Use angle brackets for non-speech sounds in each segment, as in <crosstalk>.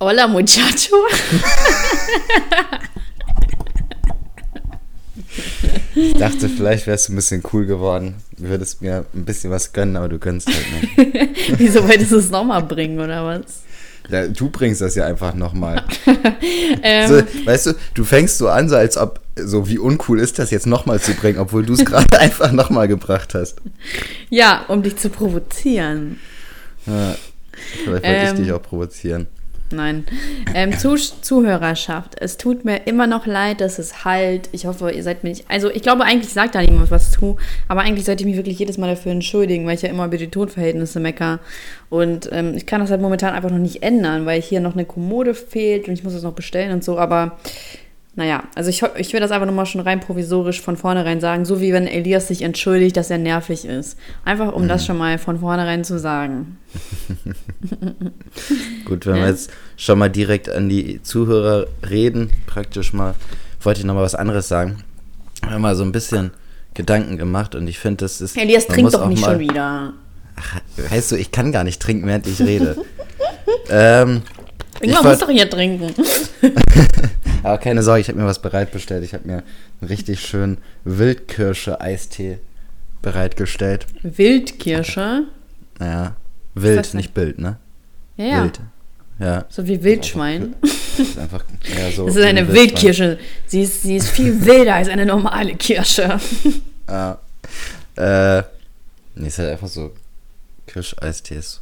Hola, Muchacho. Ich dachte, vielleicht wärst du ein bisschen cool geworden. Du würdest mir ein bisschen was gönnen, aber du gönnst halt nicht. <laughs> Wieso wolltest du es nochmal bringen, oder was? Ja, du bringst das ja einfach nochmal. <laughs> Ähm, So, weißt du, du fängst so an, so als ob, so wie uncool ist das jetzt nochmal zu bringen, obwohl du es <laughs> gerade einfach nochmal gebracht hast. ja, um dich zu provozieren. Ja, vielleicht wollte Ähm, ich dich auch provozieren. Nein. Ähm, Zuh Zuhörerschaft, es tut mir immer noch leid, dass es halt. Ich hoffe, ihr seid mir nicht. Also, ich glaube, eigentlich sagt da niemand was zu, aber eigentlich sollte ich mich wirklich jedes Mal dafür entschuldigen, weil ich ja immer über die Tonverhältnisse mecker. Und ähm, ich kann das halt momentan einfach noch nicht ändern, weil hier noch eine Kommode fehlt und ich muss das noch bestellen und so, aber. Naja, also ich, ich will das einfach nochmal schon rein provisorisch von vornherein sagen, so wie wenn Elias sich entschuldigt, dass er nervig ist. Einfach um das schon mal von vornherein zu sagen. <laughs> Gut, wenn Ja. wir jetzt schon mal direkt an die Zuhörer reden, praktisch mal, wollte ich noch mal was anderes sagen. Ich habe mal so ein bisschen Gedanken gemacht und ich finde, das ist. Elias trinkt doch nicht mal- schon wieder. Ach, weißt du, ich kann gar nicht trinken, während ich rede. <laughs> ähm, Irgendwann muss doch hier trinken. <laughs> aber keine Sorge, ich habe mir was bereitbestellt. Ich habe mir einen richtig schönen Wildkirsche-Eistee bereitgestellt. Wildkirsche. Naja, wild, nicht Bild, ne? Ja, ja. Wild. Ja. So wie Wildschwein. Das ist einfach, <laughs> ja, so. Das ist eine Wildkirsche. Sie ist, sie ist viel wilder als eine normale Kirsche. <laughs> Ja. Äh, nee, ist halt einfach so Kirsch-Eistees.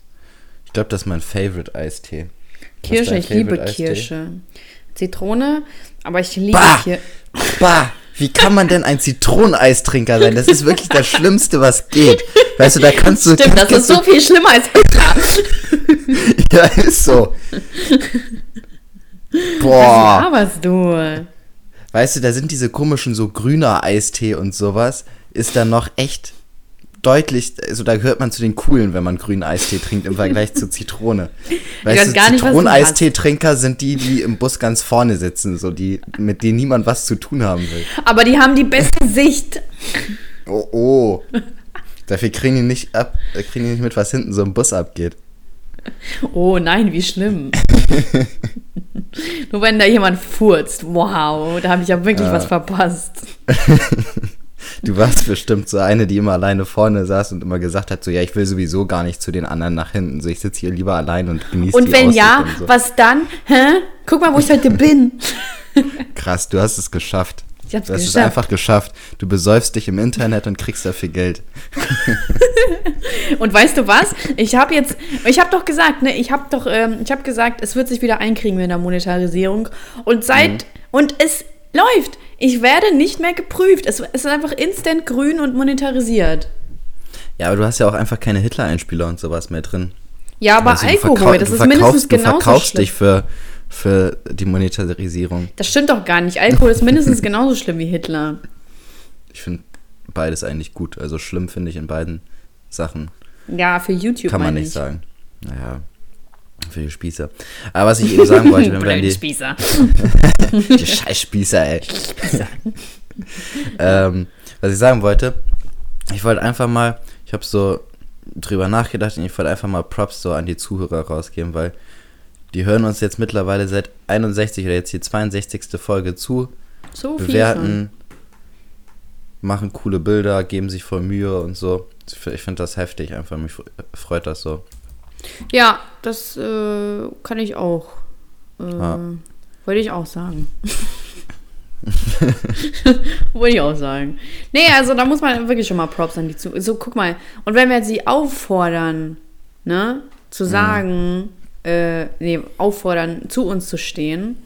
Ich glaube, das ist mein Favorite-Eistee. Was ist Kirsche, ich liebe? Kirsche. Zitrone, aber ich liebe Bah! Kirsche. Bah! Wie kann man denn ein Zitroneneistrinker sein? Das ist wirklich das Schlimmste, was geht. Weißt du, da kannst du. Stimmt, das ist so viel schlimmer als Hitler. <laughs> Ja, ist so. Boah. laberst du? Weißt du, da sind diese komischen so grüner Eistee und sowas. Ist dann noch echt deutlich, also da gehört man zu den coolen, wenn man grünen Eistee trinkt im Vergleich zu Zitrone. <laughs> weiß Weißt du Zitroneneistee-Trinker sind die, die im Bus ganz vorne sitzen, so die, mit denen niemand was zu tun haben will. Aber die haben die beste Sicht. Oh, oh. Dafür kriegen die nicht ab, äh, kriegen die nicht mit, was hinten so im Bus abgeht. Oh nein, wie schlimm. <laughs> Nur wenn da jemand furzt. Wow, da habe ich ja wirklich Ja. was verpasst. <laughs> Du warst bestimmt so eine, die immer alleine vorne saß und immer gesagt hat, so ja, ich will sowieso gar nicht zu den anderen nach hinten, so ich sitze hier lieber allein und genieße Und die wenn Aussicht ja, und so. was dann? Hä? Guck mal, wo ich heute bin. Krass, du hast es geschafft. Ich hab's du hast es geschafft. einfach geschafft. Du besäufst dich im Internet und kriegst dafür Geld. <laughs> Und weißt du was? Ich habe jetzt, ich habe doch gesagt, ne, ich habe doch, ähm, ich habe gesagt, es wird sich wieder einkriegen mit der Monetarisierung. Und seit, Mhm. und es läuft. Ich werde nicht mehr geprüft. Es, es ist einfach instant grün und monetarisiert. Ja, aber du hast ja auch einfach keine Hitler-Einspieler und sowas mehr drin. Ja, aber Also Alkohol, das ist mindestens genauso Du verkaufst schlimm. dich für, für die Monetarisierung. Das stimmt doch gar nicht. Alkohol ist mindestens <laughs> genauso schlimm wie Hitler. Ich finde beides eigentlich gut. Also schlimm finde ich in beiden Sachen. Ja, für YouTube Kann man nicht ich. sagen. Naja, für die Spießer. Aber was ich eben sagen wollte, <laughs> wenn wir die, Spießer. <laughs> die Scheißspießer, ey. ähm, was ich sagen wollte, ich wollte einfach mal, ich habe so drüber nachgedacht und ich wollte einfach mal Props so an die Zuhörer rausgeben, weil die hören uns jetzt mittlerweile seit 61 oder jetzt die 62. Folge zu, So bewerten, machen coole Bilder, geben sich voll Mühe und so. Ich finde das heftig, einfach mich freut das so. Ja, das äh, kann ich auch. Äh, Ja. Wollte ich auch sagen. <laughs> Wollte ich auch sagen. Nee, also da muss man wirklich schon mal Props an die zu. So, guck mal. Und wenn wir sie auffordern, ne, zu sagen, äh, nee, auffordern, zu uns zu stehen,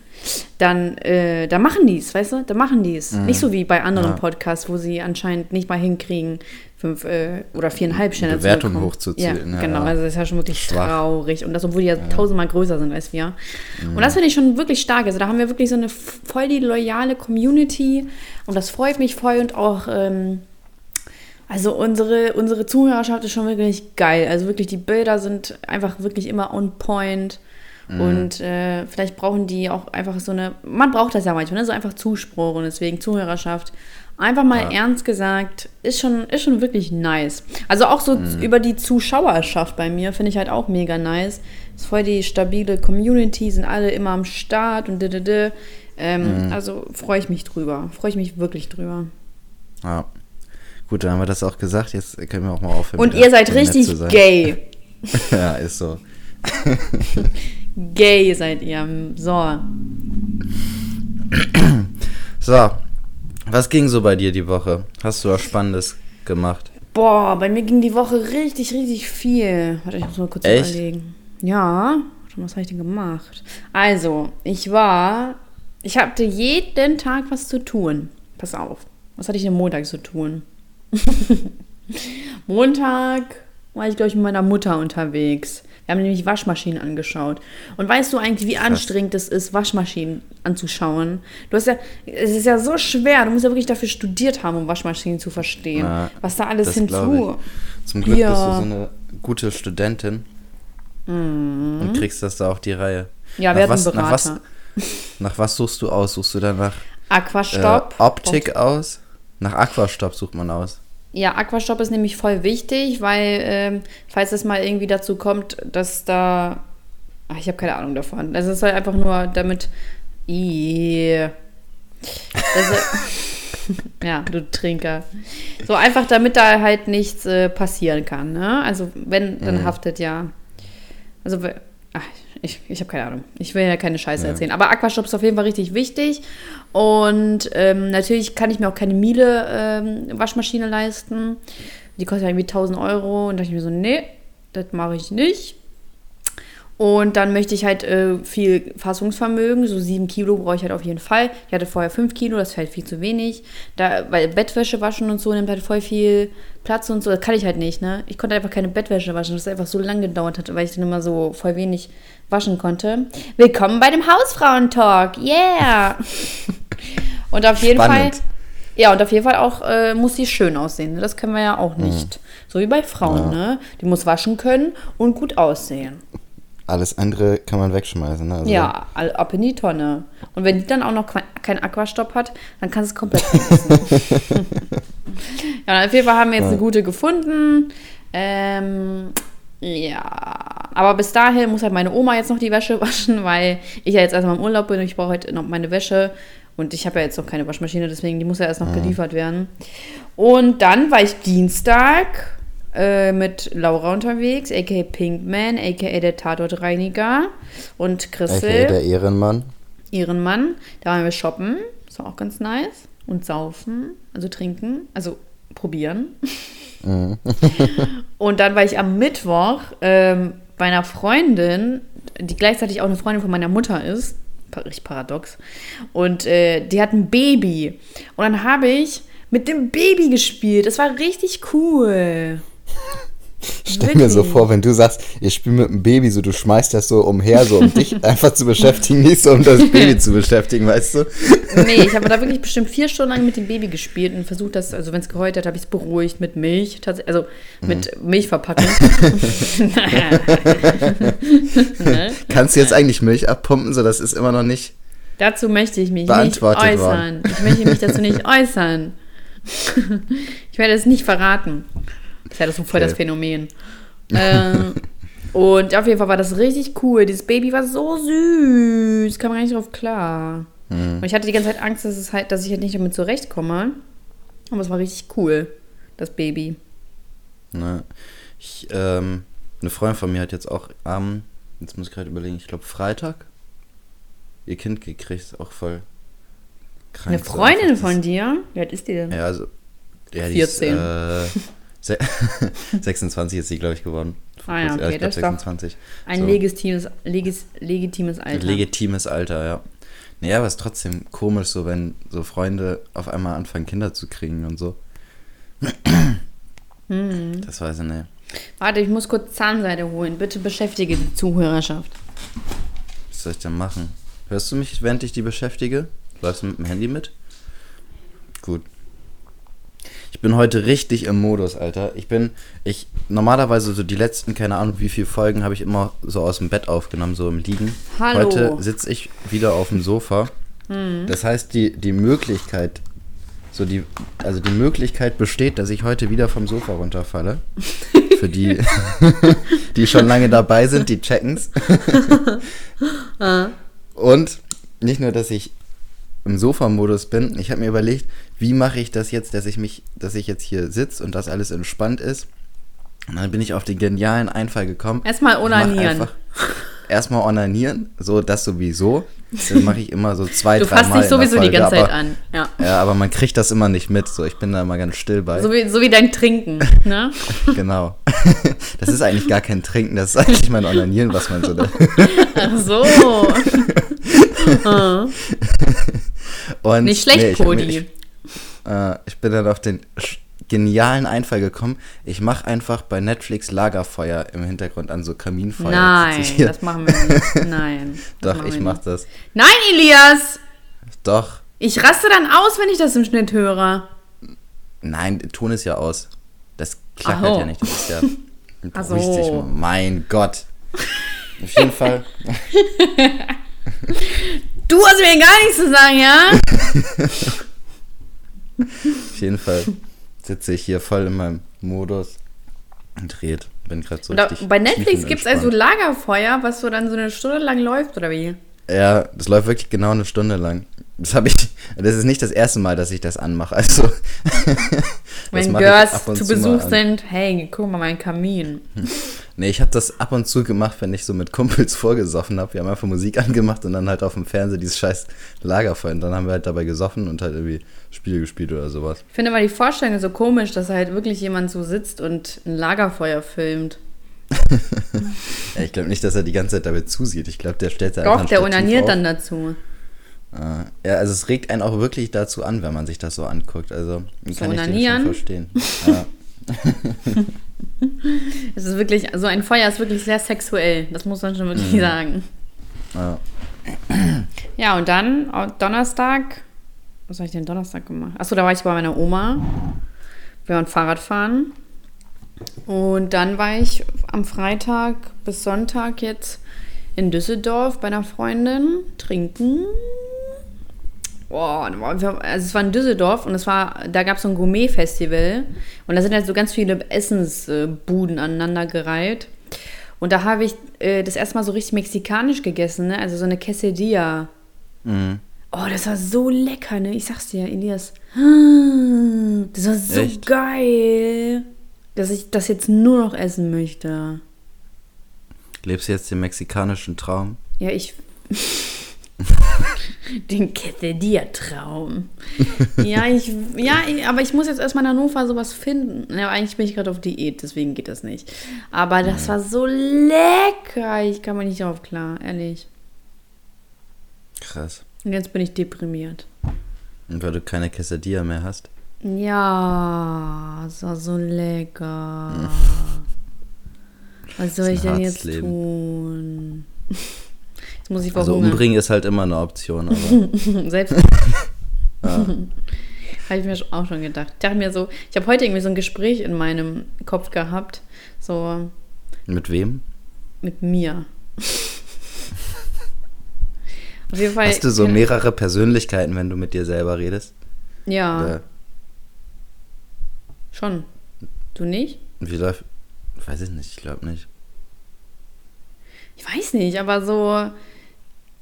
dann, äh, da machen die es, weißt du? Da machen die es. Nicht so wie bei anderen Ja. Podcasts, wo sie anscheinend nicht mal hinkriegen, fünf äh, oder viereinhalb Sterne Bewertung zu bekommen. hochzuziehen, Ja, ja, genau. ja. Also das ist ja schon wirklich Schwach. traurig. Und das, obwohl die ja, tausendmal größer sind als wir. Und das finde ich schon wirklich stark. Also da haben wir wirklich so eine voll die loyale Community. Und das freut mich voll. Und auch, ähm, also unsere, unsere Zuhörerschaft ist schon wirklich geil. Also wirklich, die Bilder sind einfach wirklich immer on point. Mhm. Und äh, vielleicht brauchen die auch einfach so eine, man braucht das ja manchmal, ne? so einfach Zuspruch und deswegen Zuhörerschaft. Einfach mal ja. ernst gesagt, ist schon, ist schon wirklich nice. Also auch so mhm. über die Zuschauerschaft bei mir finde ich halt auch mega nice. Ist voll die stabile Community, sind alle immer am Start und didede. Ähm, mhm. Also freue ich mich drüber. Freue ich mich wirklich drüber. Ja. Gut, dann haben wir das auch gesagt. Jetzt können wir auch mal aufhören. Und ihr seid richtig gay. <laughs> ja, ist so. <laughs> Gay seid ihr. So. So. Was ging so bei dir die Woche? Hast du was Spannendes gemacht? Boah, bei mir ging die Woche richtig, richtig viel. Warte, ich muss mal kurz Echt? überlegen. Ja, was habe ich denn gemacht? Also, ich war. Ich hatte jeden Tag was zu tun. Pass auf. Was hatte ich denn Montag zu tun? <laughs> Montag war ich, glaube ich, mit meiner Mutter unterwegs. Wir haben nämlich Waschmaschinen angeschaut. Und weißt du eigentlich, wie anstrengend es ist, Waschmaschinen anzuschauen? Du hast ja, es ist ja so schwer. Du musst ja wirklich dafür studiert haben, um Waschmaschinen zu verstehen. Ja, was da alles hinzu. Zum Glück ja. bist du so eine gute Studentin mhm. und kriegst das da auch die Reihe. Ja, wir hatten Berater. Nach was, nach was suchst du aus? Suchst du dann nach Aquastopp? Äh, Optik aus? Nach Aquastopp sucht man aus. Ja, Aquastopp ist nämlich voll wichtig, weil ähm, falls es mal irgendwie dazu kommt, dass da. Ach, ich habe keine Ahnung davon. Das ist halt einfach nur damit. Yeah. Also, <laughs> ja, du Trinker. So einfach, damit da halt nichts äh, passieren kann. Ne? Also wenn, dann mhm. haftet ja. Also ach, ich, ich habe keine Ahnung. Ich will ja keine Scheiße ja. erzählen. Aber Aquashop ist auf jeden Fall richtig wichtig. Und ähm, natürlich kann ich mir auch keine Miele-Waschmaschine ähm, leisten. Die kostet irgendwie 1000 Euro. Und da dachte ich mir so, nee, das mache ich nicht. Und dann möchte ich halt äh, viel Fassungsvermögen, so sieben Kilo brauche ich halt auf jeden Fall. Ich hatte vorher fünf Kilo, das fällt viel zu wenig. Da, weil Bettwäsche waschen und so nimmt halt voll viel Platz und so. Das kann ich halt nicht, ne? Ich konnte einfach keine Bettwäsche waschen, das einfach so lange gedauert hat, weil ich dann immer so voll wenig waschen konnte. Willkommen bei dem Hausfrauentalk, yeah! <laughs> und auf jeden Spannend. Fall. Ja, und auf jeden Fall auch äh, muss sie schön aussehen. Ne? Das können wir ja auch mhm. nicht. Mhm. So wie bei Frauen, ja. ne? Die muss waschen können und gut aussehen. Alles andere kann man wegschmeißen. Ne? Also ja, ab in die Tonne. Und wenn die dann auch noch keinen Aquastopp hat, dann kannst du es komplett <laughs> <laughs> ja, auf jeden Fall haben wir jetzt ja. eine gute gefunden. Ähm, ja, aber bis dahin muss halt meine Oma jetzt noch die Wäsche <laughs> waschen, weil ich ja jetzt erstmal im Urlaub bin und ich brauche heute noch meine Wäsche. Und ich habe ja jetzt noch keine Waschmaschine, deswegen die muss ja erst noch mhm. geliefert werden. Und dann war ich Dienstag äh, mit Laura unterwegs, a.k.a. Pinkman, a.k.a. der Tatortreiniger und Christel. der Ehrenmann. Ehrenmann. Da waren wir shoppen, das war auch ganz nice. Und saufen, also trinken, also probieren. Mhm. <laughs> und dann war ich am Mittwoch ähm, bei einer Freundin, die gleichzeitig auch eine Freundin von meiner Mutter ist. Richtig paradox. Und äh, die hat ein Baby. Und dann habe ich mit dem Baby gespielt. Das war richtig cool. <laughs> Ich stell mir so vor, wenn du sagst, ich spiele mit dem Baby, so du schmeißt das so umher, so um <laughs> dich einfach zu beschäftigen, nicht so um das Baby zu beschäftigen, weißt du? Nee, ich habe da wirklich bestimmt vier Stunden lang mit dem Baby gespielt und versucht, das, also wenn es geheult hat, habe ich es beruhigt mit Milch, also mit mhm. Milchverpackung. <laughs> <laughs> ne? Kannst du jetzt eigentlich Milch abpumpen, so das ist immer noch nicht. Dazu möchte ich mich nicht äußern. Worden. Ich möchte mich dazu nicht äußern. ich werde es nicht verraten. Das ist ja das so voll das Phänomen. <laughs> ähm, und auf jeden Fall war das richtig cool. Dieses Baby war so süß. Kam gar nicht drauf klar. Mhm. Und ich hatte die ganze Zeit Angst, dass, es halt, dass ich halt nicht damit zurechtkomme. Aber es war richtig cool, das Baby. Na, ich, ähm, eine Freundin von mir hat jetzt auch am, jetzt muss ich gerade überlegen, ich glaube Freitag ihr Kind gekriegt. Auch voll krank. Eine Freundin von dir? Wie alt ist die denn? Ja, also. Ja, 14. Die ist, äh, 26 <laughs> ist sie, glaube ich, geworden. Ah ja, okay, das ist 26. ein so. legitimes, legis, legitimes Alter. Legitimes Alter, ja. Naja, aber es ist trotzdem komisch, so wenn so Freunde auf einmal anfangen, Kinder zu kriegen und so. Hm. Das weiß ich nicht. Warte, ich muss kurz Zahnseide holen. Bitte beschäftige die Zuhörerschaft. Was soll ich denn machen? Hörst du mich, während ich die beschäftige? Läufst du mit dem Handy mit? Gut. Ich bin heute richtig im Modus, Alter. Ich bin, ich, normalerweise so die letzten, keine Ahnung wie viele Folgen, habe ich immer so aus dem Bett aufgenommen, so im Liegen. Hallo. Heute sitze ich wieder auf dem Sofa. Das heißt, die, die Möglichkeit, so die, also die Möglichkeit besteht, dass ich heute wieder vom Sofa runterfalle. Für die, <laughs> <laughs> die schon lange dabei sind, die checken's. <laughs> Und nicht nur, dass ich im Sofa-Modus bin, ich habe mir überlegt, wie mache ich das jetzt, dass ich mich, dass ich jetzt hier sitze und das alles entspannt ist. Und dann bin ich auf den genialen Einfall gekommen. Erstmal onanieren. Erstmal onanieren, so das sowieso. Das mache ich immer so zwei, Du drei fasst Mal dich in der sowieso die Folge, ganze Zeit aber, an. Ja. Ja, aber man kriegt das immer nicht mit. So, ich bin da immer ganz still bei. So wie, so wie dein Trinken. Ne? <laughs> Genau. Das ist eigentlich gar kein Trinken, das ist eigentlich mein Onanieren, was man so da. <laughs> Ach so. <laughs> <laughs> Und, Nicht schlecht, nee, ich Cody. Ich, äh, ich bin dann auf den genialen Einfall gekommen. Ich mache einfach bei Netflix Lagerfeuer im Hintergrund an, so Kaminfeuer. Nein, das machen wir nicht. <laughs> Nein. Doch, ich wir mach nicht. das. Nein, Elias! Doch. Ich raste dann aus, wenn ich das im Schnitt höre. Nein, der Ton ist ja aus. Das klackert so. ja nicht. Das ist ja. <laughs> Mal. Mein Gott. Auf jeden Fall. Du hast mir gar nichts zu sagen, ja? Auf jeden Fall sitze ich hier voll in meinem Modus und red. Bin gerade so richtig bei Netflix gibt es also. Lagerfeuer, was so dann so eine Stunde lang läuft, oder wie? Ja, das läuft wirklich genau eine Stunde lang. Das habe ich. Das ist nicht das erste Mal, dass ich das anmache. Also. <laughs> Wenn Girls zu Besuch sind, hey, guck mal, mein Kamin. <laughs> Nee, ich habe das ab und zu gemacht, wenn ich so mit Kumpels vorgesoffen habe. Wir haben einfach Musik <laughs> angemacht und dann halt auf dem Fernseher dieses scheiß Lagerfeuer. Und dann haben wir halt dabei gesoffen und halt irgendwie Spiele gespielt oder sowas. Ich finde mal die Vorstellung so komisch, dass halt wirklich jemand so sitzt und ein Lagerfeuer filmt. <laughs> Ja, ich glaube nicht, dass er die ganze Zeit dabei zusieht. Ich glaube, der stellt da einfach Doch, der auf. dann dazu. Äh, Ja, also es regt einen auch wirklich dazu an, wenn man sich das so anguckt. Also Zu kann ich den schon verstehen. Ja. <laughs> <laughs> Es ist wirklich, so ein Feuer ist wirklich sehr sexuell. Das muss man schon wirklich Mhm. sagen. Ja. Ja, und dann au- Donnerstag. Was habe ich denn Donnerstag gemacht? Achso, da war ich bei meiner Oma. Wir waren Fahrrad fahren. Und dann war ich am Freitag bis Sonntag jetzt in Düsseldorf bei einer Freundin trinken. Boah, also es war in Düsseldorf und es war, da gab es so ein Gourmet-Festival und da sind halt so ganz viele Essensbuden aneinandergereiht. Und da habe ich äh, das erste Mal so richtig mexikanisch gegessen, ne? Also so eine Quesadilla. Mhm. Oh, das war so lecker, ne? Ich sag's dir, Elias. Das war so Echt? geil, dass ich das jetzt nur noch essen möchte. Lebst du jetzt den mexikanischen Traum? Ja, ich. <laughs> Den Quesadilla-Traum. ja, ich, ja, ich, aber ich muss jetzt erstmal in Hannover sowas finden. Ja, eigentlich bin ich gerade auf Diät, deswegen geht das nicht. Aber das war so lecker. Ich kann mir nicht darauf klar, ehrlich. Krass. Und jetzt bin ich deprimiert. Und weil du keine Quesadilla mehr hast? Ja, es war so lecker. <laughs> Was soll ich denn jetzt Leben. tun? <laughs> Muss ich Also verhungern. umbringen ist halt immer eine Option, aber <laughs> Selbst. <laughs> Habe ich mir auch schon gedacht. Ich dachte mir so, ich habe heute irgendwie so ein Gespräch in meinem Kopf gehabt, so mit wem? mit mir. Auf jeden Fall. Hast du so ja, mehrere Persönlichkeiten, wenn du mit dir selber redest? Ja, Oder schon. Du nicht? wie läuft? Weiß ich nicht, ich glaube nicht. Ich weiß nicht, aber so.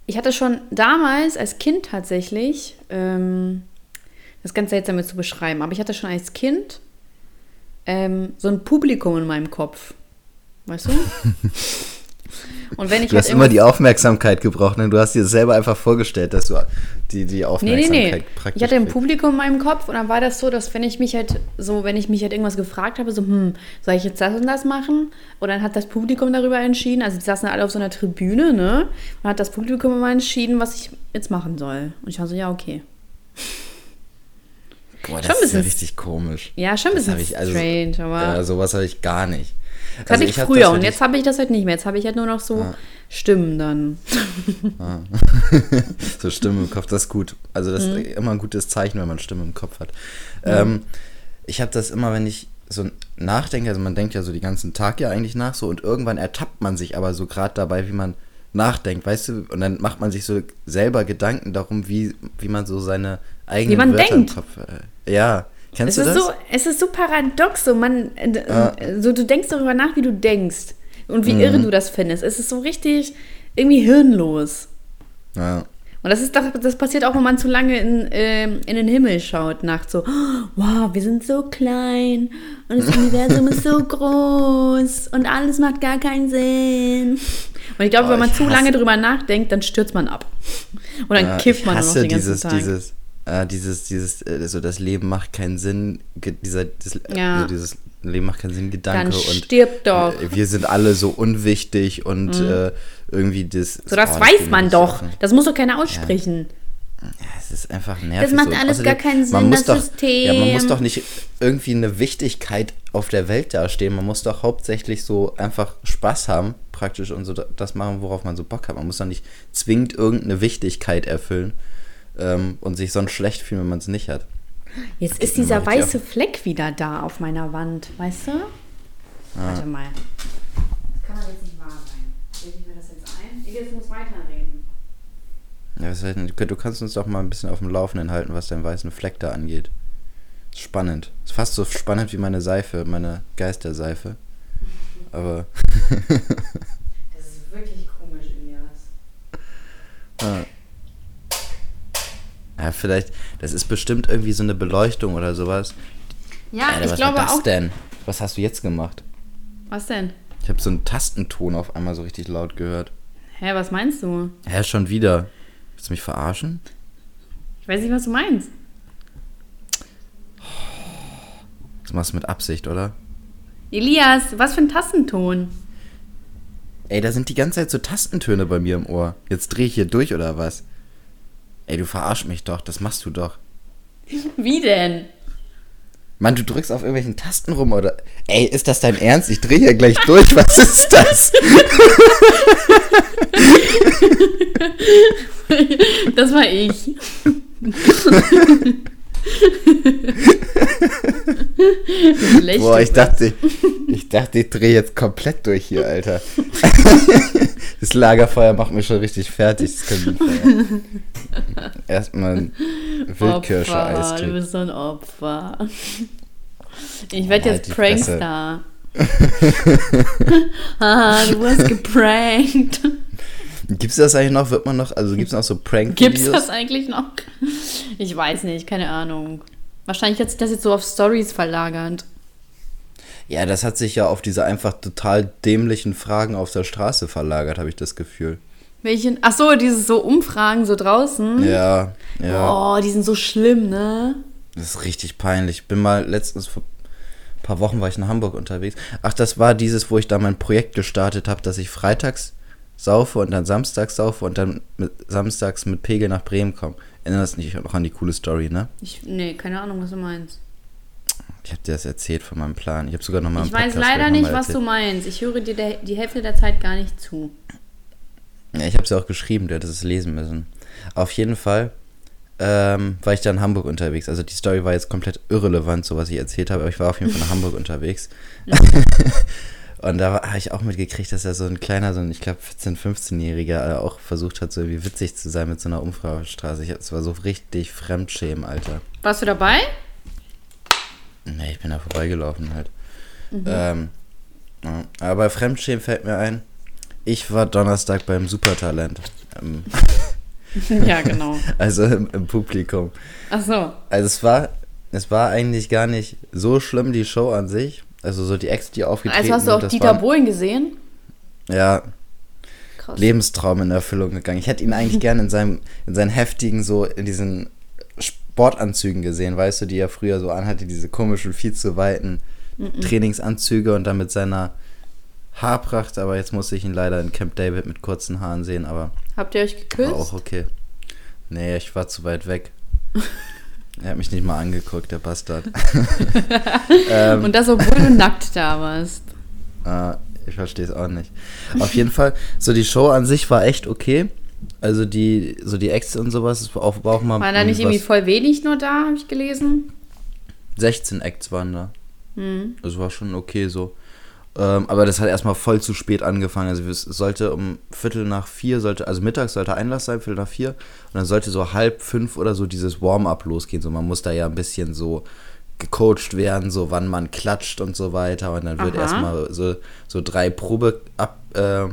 Ich hatte schon damals als Kind tatsächlich, ähm, das ist ganz seltsam jetzt zu beschreiben, aber ich hatte schon als Kind ähm, so ein Publikum in meinem Kopf. Weißt du? <laughs> Und wenn ich Du halt hast immer die Aufmerksamkeit gebraucht, ne? Du hast dir selber einfach vorgestellt, dass du die, die Nee, nee, Aufmerksamkeit nee. praktisch Ich hatte ein. Publikum in meinem Kopf und dann war das so, dass wenn ich mich halt so, wenn ich mich halt irgendwas gefragt habe, so, hm, soll ich jetzt das und das machen? Und dann hat das Publikum darüber entschieden, also die saßen alle auf so einer Tribüne, ne? Und hat das Publikum immer entschieden, was ich jetzt machen soll. Und ich war so, ja, okay. Boah, das ist ja richtig komisch. Ja, schon ein bisschen also- strange, aber Ja, sowas habe ich gar nicht. Das hatte ich hab früher und jetzt habe ich das halt nicht mehr. Jetzt habe ich halt nur noch so Ja. Stimmen dann. <laughs> so Stimme im Kopf, das ist gut. Also das Mhm. ist immer ein gutes Zeichen, wenn man Stimme im Kopf hat. Ähm, ich habe das immer, wenn ich so nachdenke, also man denkt ja so die ganzen Tag ja eigentlich nach so und irgendwann ertappt man sich aber so gerade dabei, wie man nachdenkt, weißt du, und dann macht man sich so selber Gedanken darum, wie, wie man so seine eigenen Wie man Wörter denkt. im Kopf. Äh, ja, kennst Es du ist, das? so, es ist so paradox, so, man, Ja. so du denkst darüber nach, wie du denkst und wie Mhm. irre du das findest. Es ist so richtig irgendwie hirnlos. ja. Und das ist doch, das passiert auch, wenn man zu lange in, ähm, in den Himmel schaut, nachts so, wow, wir sind so klein und das Universum ist so <laughs> groß und alles macht gar keinen Sinn. Und ich glaube, Oh, wenn man ich zu lange drüber nachdenkt, dann stürzt man ab. Und dann Ja, kifft ich man noch hasse den ganzen dieses, Tag. dieses, äh, dieses, dieses, äh, so das Leben macht keinen Sinn, dieser, das, Ja. so dieses Leben macht keinen Sinn, dann Gedanke und stirb doch. Mhm. äh, wir sind alle so unwichtig und äh, irgendwie das. So, das oh, weiß man doch. so. Das muss doch keiner aussprechen. Ja, es ist einfach nervig. macht so. Und alles gar keinen Sinn, man muss das doch, System. Ja, man muss doch nicht irgendwie eine Wichtigkeit auf der Welt dastehen. Man muss doch hauptsächlich so einfach Spaß haben, praktisch, und so da- das machen, worauf man so Bock hat. Man muss doch nicht zwingend irgendeine Wichtigkeit erfüllen ähm, und sich sonst schlecht fühlen, wenn man es nicht hat. Jetzt ist dieser weiße Fleck wieder da auf meiner Wand, weißt du? Warte mal. Das kann doch jetzt nicht wahr sein. Bilde ich mir das jetzt ein? Elias muss weiterreden. Ja, was heißt denn, du kannst uns doch mal ein bisschen auf dem Laufenden halten, was deinen weißen Fleck da angeht. Ist spannend. Ist fast so spannend wie meine Seife, meine Geisterseife. Aber. Das ist wirklich komisch, Elias. <laughs> Ah. Ja, vielleicht, das ist bestimmt irgendwie so eine Beleuchtung oder sowas. Ja, Alter, ich was glaube war das auch. denn? Was hast du jetzt gemacht? Was denn? Ich habe so einen Tastenton auf einmal so richtig laut gehört. Hä, was meinst du? Hä, schon wieder? Willst du mich verarschen? Ich weiß nicht, was du meinst. Das machst du mit Absicht, oder? Elias, was für ein Tastenton? Ey, da sind die ganze Zeit so Tastentöne bei mir im Ohr. Jetzt dreh ich hier durch oder was? Ey, du verarsch mich doch, das machst du doch. Wie denn? Mann, du drückst auf irgendwelchen Tasten rum oder. Ey, ist das dein Ernst? Ich dreh hier gleich durch. Was ist das? <laughs> Das war ich. <laughs> Boah, ich dachte, ich dachte, ich dreh jetzt komplett durch hier, Alter. <laughs> Das Lagerfeuer macht mich schon richtig fertig. Erstmal ein Wildkirsche-Eis du bist so ein Opfer. Ich werde Halt jetzt. Prankster. <laughs> Haha, du wurdest <laughs> geprankt. Gibt's das eigentlich noch? Wird man noch, also gibt's noch so Prank-Videos? Gibt's das eigentlich noch? Ich weiß nicht, keine Ahnung. Wahrscheinlich hat sich das jetzt so auf Stories verlagert. Ja, das hat sich ja auf diese einfach total dämlichen Fragen auf der Straße verlagert, habe ich das Gefühl. Welchen? Ach so, diese so Umfragen so draußen. Ja, ja. Oh, die sind so schlimm, ne? Das ist richtig peinlich. Ich bin mal letztens vor ein paar Wochen war ich in Hamburg unterwegs. Ach, das war dieses, wo ich da mein Projekt gestartet habe, dass ich freitags saufe und dann samstags saufe und dann mit, samstags mit Pegel nach Bremen komme. Erinnerst dich noch an die coole Story, ne? Ich, nee, keine Ahnung, was du meinst. Ich habe dir das erzählt von meinem Plan. Ich habe sogar noch mal im Ich weiß Podcast leider nicht, was du meinst. Ich höre dir der, die Hälfte der Zeit gar nicht zu. Ja, ich habe es ja auch geschrieben, du hättest es lesen müssen. Auf jeden Fall ähm, war ich da in Hamburg unterwegs. Also die Story war jetzt komplett irrelevant, so was ich erzählt habe, aber ich war auf jeden Fall in Hamburg <laughs> unterwegs. <laughs> Und da habe ich auch mitgekriegt, dass da so ein kleiner, so ein, ich glaube, 14-, 15-Jähriger äh, auch versucht hat, so irgendwie witzig zu sein mit so einer Umfahrstraße. Ich, es war so richtig Fremdschämen, Alter. Warst du dabei? Nee, ich bin da vorbeigelaufen halt. Ähm, ja. Aber Fremdschämen fällt mir ein, ich war Donnerstag beim Supertalent. Ähm, <laughs> ja, genau. <laughs> also im, im Publikum. Ach so. Also es war, es war eigentlich gar nicht so schlimm, die Show an sich. Also so die Acts, die aufgetreten Also hast du auch Dieter Bohlen gesehen? Ja, Krass. Lebenstraum in Erfüllung gegangen. Ich hätte ihn eigentlich <laughs> gerne in seinem, in seinen heftigen, so in diesen Sportanzügen gesehen, weißt du, die er früher so anhatte, diese komischen, viel zu weiten Trainingsanzüge und dann mit seiner Haarpracht, aber jetzt muss ich ihn leider in Camp David mit kurzen Haaren sehen, aber Habt ihr euch geküsst? war auch okay. Nee, ich war zu weit weg. <laughs> er hat mich nicht mal angeguckt, der Bastard. <laughs> ähm, Und das, obwohl du nackt da warst. Ah, ich verstehe es auch nicht. Auf jeden Fall, so die Show an sich war echt okay. Also die, so die Acts und sowas, war auch, war auch mal. War da nicht irgendwie voll wenig nur da, habe ich gelesen? 16 Acts waren da. Mhm. Das war schon okay so. Ähm, aber das hat erstmal voll zu spät angefangen. Also es sollte um Viertel nach vier, sollte, also mittags sollte Einlass sein, Viertel nach vier. Und dann sollte so halb fünf oder so dieses Warm-up losgehen. So, man muss da ja ein bisschen so gecoacht werden, so wann man klatscht und so weiter. Und dann wird Aha. erstmal so, so drei Probe ab, äh,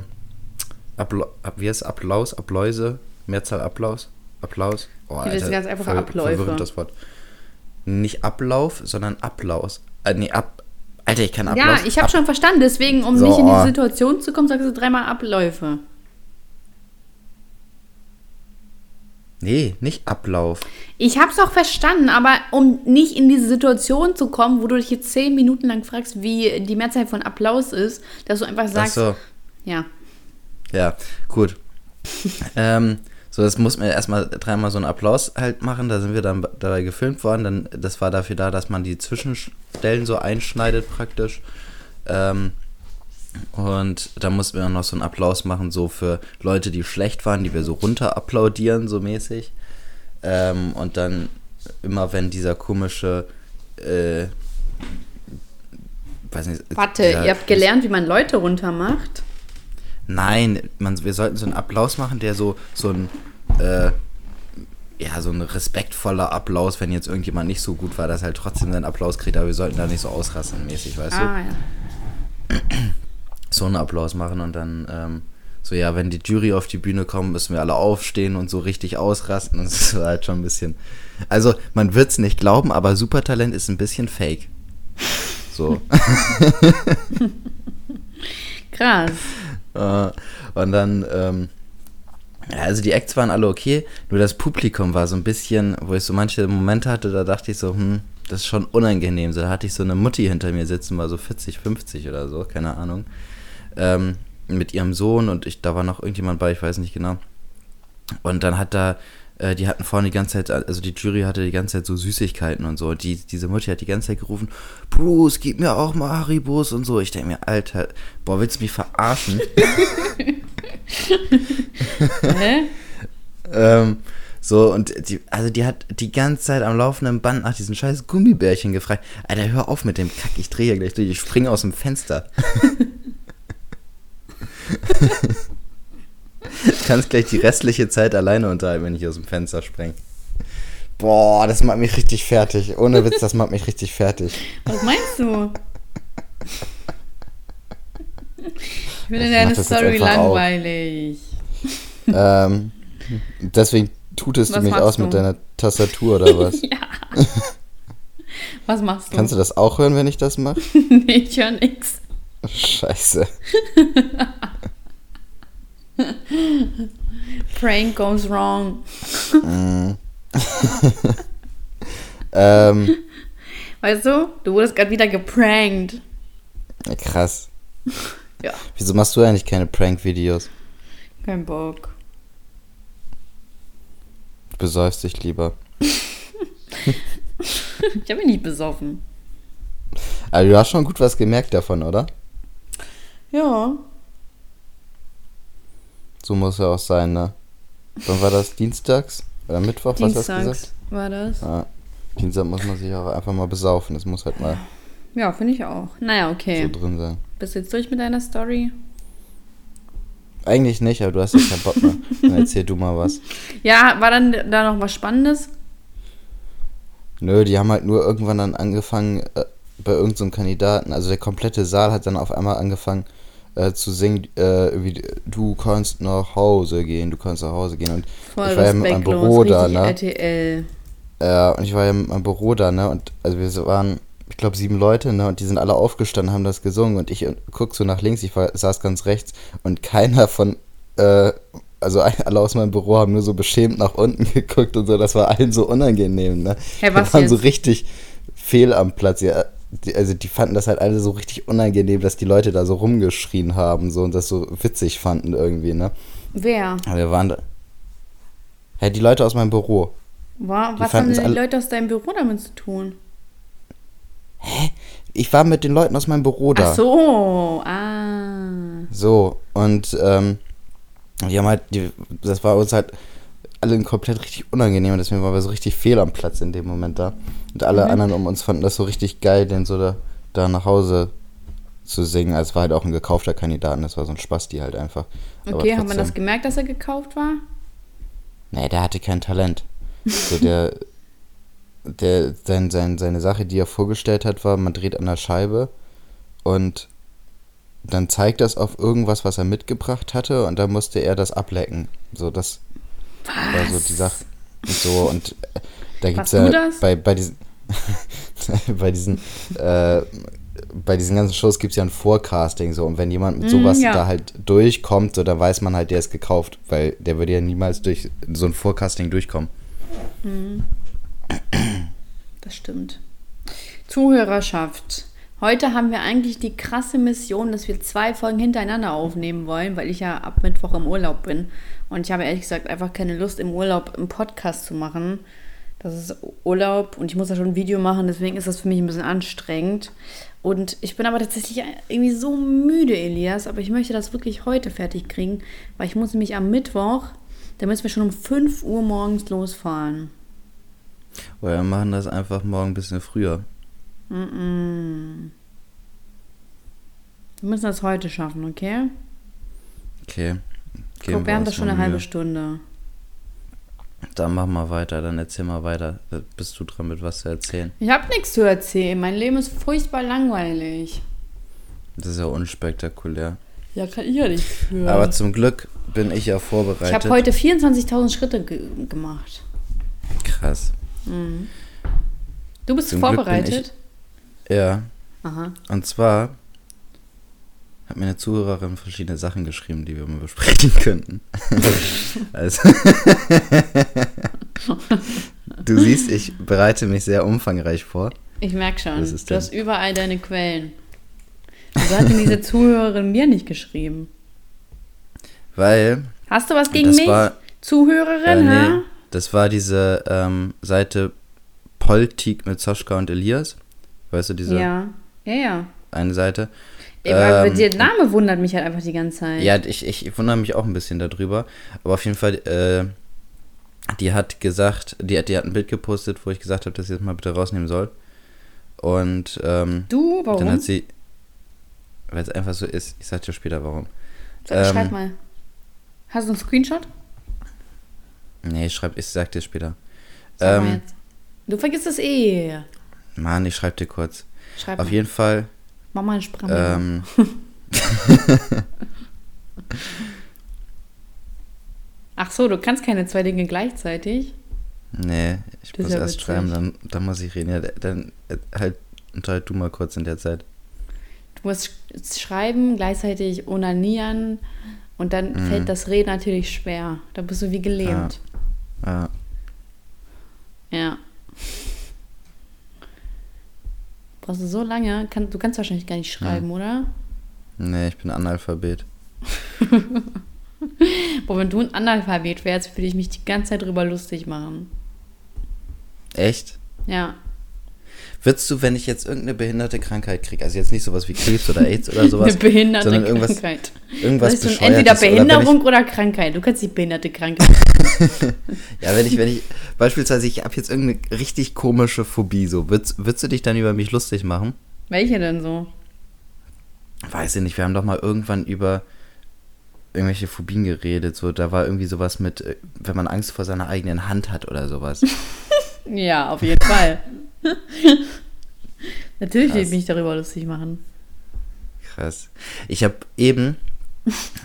Apla ab, wie heißt Applaus, Appläuse, Mehrzahl Applaus, Applaus. Oh, Das ist ganz einfach voll Abläufe. verwirrend, das Wort. Nicht Ablauf, sondern Applaus. Äh, nee, ab, Alter, ich kann Applaus. Ja, ich habe ab- schon verstanden. Deswegen, um So, nicht in die Situation zu kommen, sagst du dreimal Abläufe. Nee, nicht Ablauf. Ich habe es auch verstanden, aber um nicht in diese Situation zu kommen, wo du dich jetzt zehn Minuten lang fragst, wie die Mehrzahl von Applaus ist, dass du einfach Ach sagst, so, ja. ja, gut. <laughs> ähm, so, das muss man erstmal dreimal so einen Applaus halt machen. Da sind wir dann dabei gefilmt worden. Dann, das war dafür da, dass man die Zwischenstellen so einschneidet praktisch. Ähm, und da mussten wir auch noch so einen Applaus machen, so für Leute, die schlecht waren, die wir so runter applaudieren, so mäßig. Ähm, und dann immer, wenn dieser komische, äh, weiß nicht, Warte, ihr habt gelernt, wie man Leute runtermacht? Nein, man, wir sollten so einen Applaus machen, der so, so ein, äh, ja, so ein respektvoller Applaus, wenn jetzt irgendjemand nicht so gut war, dass er halt trotzdem seinen Applaus kriegt, aber wir sollten da nicht so ausrasten mäßig, weißt Ah, ja. du? So einen Applaus machen und dann, ähm, so ja, wenn die Jury auf die Bühne kommt, müssen wir alle aufstehen und so richtig ausrasten. Und das war halt schon ein bisschen. Also, man wird es nicht glauben, aber Supertalent ist ein bisschen fake. So. <laughs> Krass. Äh, und dann, ähm, also die Acts waren alle okay, nur das Publikum war so ein bisschen, wo ich so manche Momente hatte, da dachte ich so, hm, das ist schon unangenehm. So, da hatte ich so eine Mutti hinter mir sitzen, war so 40, 50 oder so, keine Ahnung. Ähm, mit ihrem Sohn und ich, da war noch irgendjemand bei, ich weiß nicht genau. Und dann hat da, äh, die hatten vorne die ganze Zeit, also die Jury hatte die ganze Zeit so Süßigkeiten und so. Die, diese Mutti hat die ganze Zeit gerufen, Bruce, gib mir auch mal Haribos und so. Ich denke mir, Alter, boah, willst du mich verarschen? Hä? <laughs> ähm, so, und die, also die hat die ganze Zeit am laufenden Band nach diesen scheiß Gummibärchen gefragt. Alter, hör auf mit dem Kack, ich drehe hier gleich durch, ich springe aus dem Fenster. <laughs> Du <laughs> kannst gleich die restliche Zeit alleine unterhalten, wenn ich aus dem Fenster springe. Boah, das macht mich richtig fertig. Ohne Witz, das macht mich richtig fertig. Was meinst du? Ich finde deine Story langweilig. ähm, deswegen tutest du Was mich machst aus du? mit deiner Tastatur oder <laughs> was? Ja. Was machst du? Kannst du das auch hören, wenn ich das mache? <laughs> nee, ich höre nix. Scheiße. <laughs> Prank goes wrong. <laughs> Ähm, Weißt du, du wurdest gerade wieder geprankt. krass. <laughs> Ja, Wieso machst du eigentlich keine Prank-Videos? kein Bock. Du besäufst dich lieber. Ich habe mich nicht besoffen. Aber du hast schon gut was gemerkt davon, oder? Ja. So muss ja auch sein, ne? Wann war das? Dienstags? Oder Mittwoch? Was hast du Dienstags gesagt? war das. Ja. Dienstag muss man sich auch einfach mal besaufen. Das muss halt mal Ja, finde ich auch. Naja, okay. so drin sein. Bist du jetzt durch mit deiner Story? Eigentlich nicht, aber du hast ja keinen Bock mehr. Dann erzähl du mal was. <laughs> Ja, war dann da noch was Spannendes? Nö, die haben halt nur irgendwann dann angefangen, äh, bei irgendeinem so Kandidaten, also der komplette Saal hat dann auf einmal angefangen äh, zu singen, äh, irgendwie, du kannst nach Hause gehen, du kannst nach Hause gehen. Und Voll ich war ja mit meinem Büro da, ne? RTL. Ja, und ich war ja mit meinem Büro da, ne? Und also wir waren, ich glaube, sieben Leute, ne? Und die sind alle aufgestanden, haben das gesungen. Und ich guck so nach links, ich war, saß ganz rechts und keiner von, äh, also alle aus meinem Büro haben nur so beschämt nach unten <laughs> geguckt und so. Das war allen so unangenehm, ne? Wir was waren so jetzt? richtig fehl am Platz. Ja, die, also die fanden das halt alle so richtig unangenehm, dass die Leute da so rumgeschrien haben so und das so witzig fanden irgendwie, ne? Wer? Aber wir waren da. Hä, die Leute aus meinem Büro. Die was haben denn die Leute aus deinem Büro damit zu tun? Ich war mit den Leuten aus meinem Büro da. Ach so, ah. So, und ähm, die haben halt, die, das war uns halt, alle komplett richtig unangenehm und deswegen waren wir so richtig fehl am Platz in dem Moment da. Und alle Mhm. anderen um uns fanden das so richtig geil, den so da, da nach Hause zu singen. Also es war halt auch ein gekaufter Kandidaten, das war so ein Spasti halt einfach. Aber Okay, hat man das gemerkt, dass er gekauft war? Nee, der hatte kein Talent. So der, <laughs> der, sein, sein, seine Sache, die er vorgestellt hat, war, man dreht an der Scheibe und dann zeigt das auf irgendwas, was er mitgebracht hatte und dann musste er das ablecken. So, das war so die Sache. Und so, und äh, da gibt es Warst du ja das? bei, bei diesen, <laughs> bei diesen, äh, bei diesen ganzen Shows gibt es ja ein Forecasting so und wenn jemand mit Mm, sowas ja. da halt durchkommt, so dann weiß man halt, der ist gekauft, weil der würde ja niemals durch so ein Forecasting durchkommen. Das stimmt. Zuhörerschaft. Heute haben wir eigentlich die krasse Mission, dass wir zwei Folgen hintereinander aufnehmen wollen, weil ich ja ab Mittwoch im Urlaub bin. Und ich habe ehrlich gesagt einfach keine Lust, im Urlaub einen Podcast zu machen. Das ist Urlaub und ich muss da schon ein Video machen, deswegen ist das für mich ein bisschen anstrengend. Und ich bin aber tatsächlich irgendwie so müde, Elias, aber ich möchte das wirklich heute fertig kriegen, weil ich muss nämlich am Mittwoch, da müssen wir schon um 5 Uhr morgens losfahren. Oder wir machen das einfach morgen ein bisschen früher. Mm-mm. Wir müssen das heute schaffen, okay? Okay. Guck, wir haben das schon eine halbe. Stunde. Dann mach mal weiter, dann erzähl mal weiter. Da bist du dran mit was zu erzählen. Ich habe nichts zu erzählen. Mein Leben ist furchtbar langweilig. Das ist ja unspektakulär. Ja, kann ich ja nicht für. Aber zum Glück bin ich ja vorbereitet. ich habe heute 24.000 Schritte ge gemacht. Krass. Du bist Zum Glück bin vorbereitet? Ja, Aha. und zwar hat mir eine Zuhörerin verschiedene Sachen geschrieben, die wir mal besprechen <laughs> könnten. also, du siehst, ich bereite mich sehr umfangreich vor. Ich merke schon. Du denn? hast überall deine Quellen. Wieso hat denn diese Zuhörerin mir nicht geschrieben? Weil Hast du was gegen mich? war, äh, Zuhörerin, nee, ha? das war diese ähm, Seite Politik mit Soschka und Elias. Weißt du, diese Ja. Ja, ja. eine Seite. Ähm, der Name wundert mich halt einfach die ganze Zeit. Ja, ich, ich wundere mich auch ein bisschen darüber. Aber auf jeden Fall, äh, die hat gesagt, die, hat- die hat ein Bild gepostet, wo ich gesagt habe, dass sie das mal bitte rausnehmen soll. Und ähm, Du, warum? dann hat sie, weil es einfach so ist, ich sag dir später warum. Sag, ähm, schreib mal. Hast du einen Screenshot? Nee, ich schreib, ich sag dir später. Ähm. Du vergisst es eh. Mann, ich schreib dir kurz. Schreib Auf mal. jeden Fall, Mach mal einen Sprachmemo. ähm, <laughs> Ach so, du kannst keine zwei Dinge gleichzeitig. nee, ich Das muss ja erst witzig. schreiben, dann, dann muss ich reden. Ja, dann äh, halt, unterhalt du mal kurz in der Zeit. Du musst sch- schreiben, gleichzeitig onanieren und dann Mhm. fällt das Reden natürlich schwer. Da bist du wie gelähmt. Ja. Ja. Brauchst du so lange? Kann, du kannst wahrscheinlich gar nicht schreiben, oder? Nee, ich bin Analphabet. <laughs> Boah, wenn du ein Analphabet wärst, würde ich mich die ganze Zeit drüber lustig machen. Echt? Ja. Würdest du, wenn ich jetzt irgendeine behinderte Krankheit kriege, also jetzt nicht sowas wie Krebs oder AIDS oder <laughs> sowas, Eine behinderte sondern irgendwas, Krankheit. irgendwas du, Bescheuertes entweder oder wenn Behinderung oder Krankheit. Du kannst die behinderte Krankheit. Ich, <laughs> ja, wenn ich, wenn ich, beispielsweise, ich habe jetzt irgendeine richtig komische Phobie, so, würdest, würdest du dich dann über mich lustig machen? Welche denn so? Weiß ich nicht, wir haben doch mal irgendwann über irgendwelche Phobien geredet, so, da war irgendwie sowas mit, äh, wenn man Angst vor seiner eigenen Hand hat oder sowas. <laughs> Ja, auf jeden Fall. <laughs> Natürlich will ich Krass. mich darüber lustig machen. Krass. Ich habe eben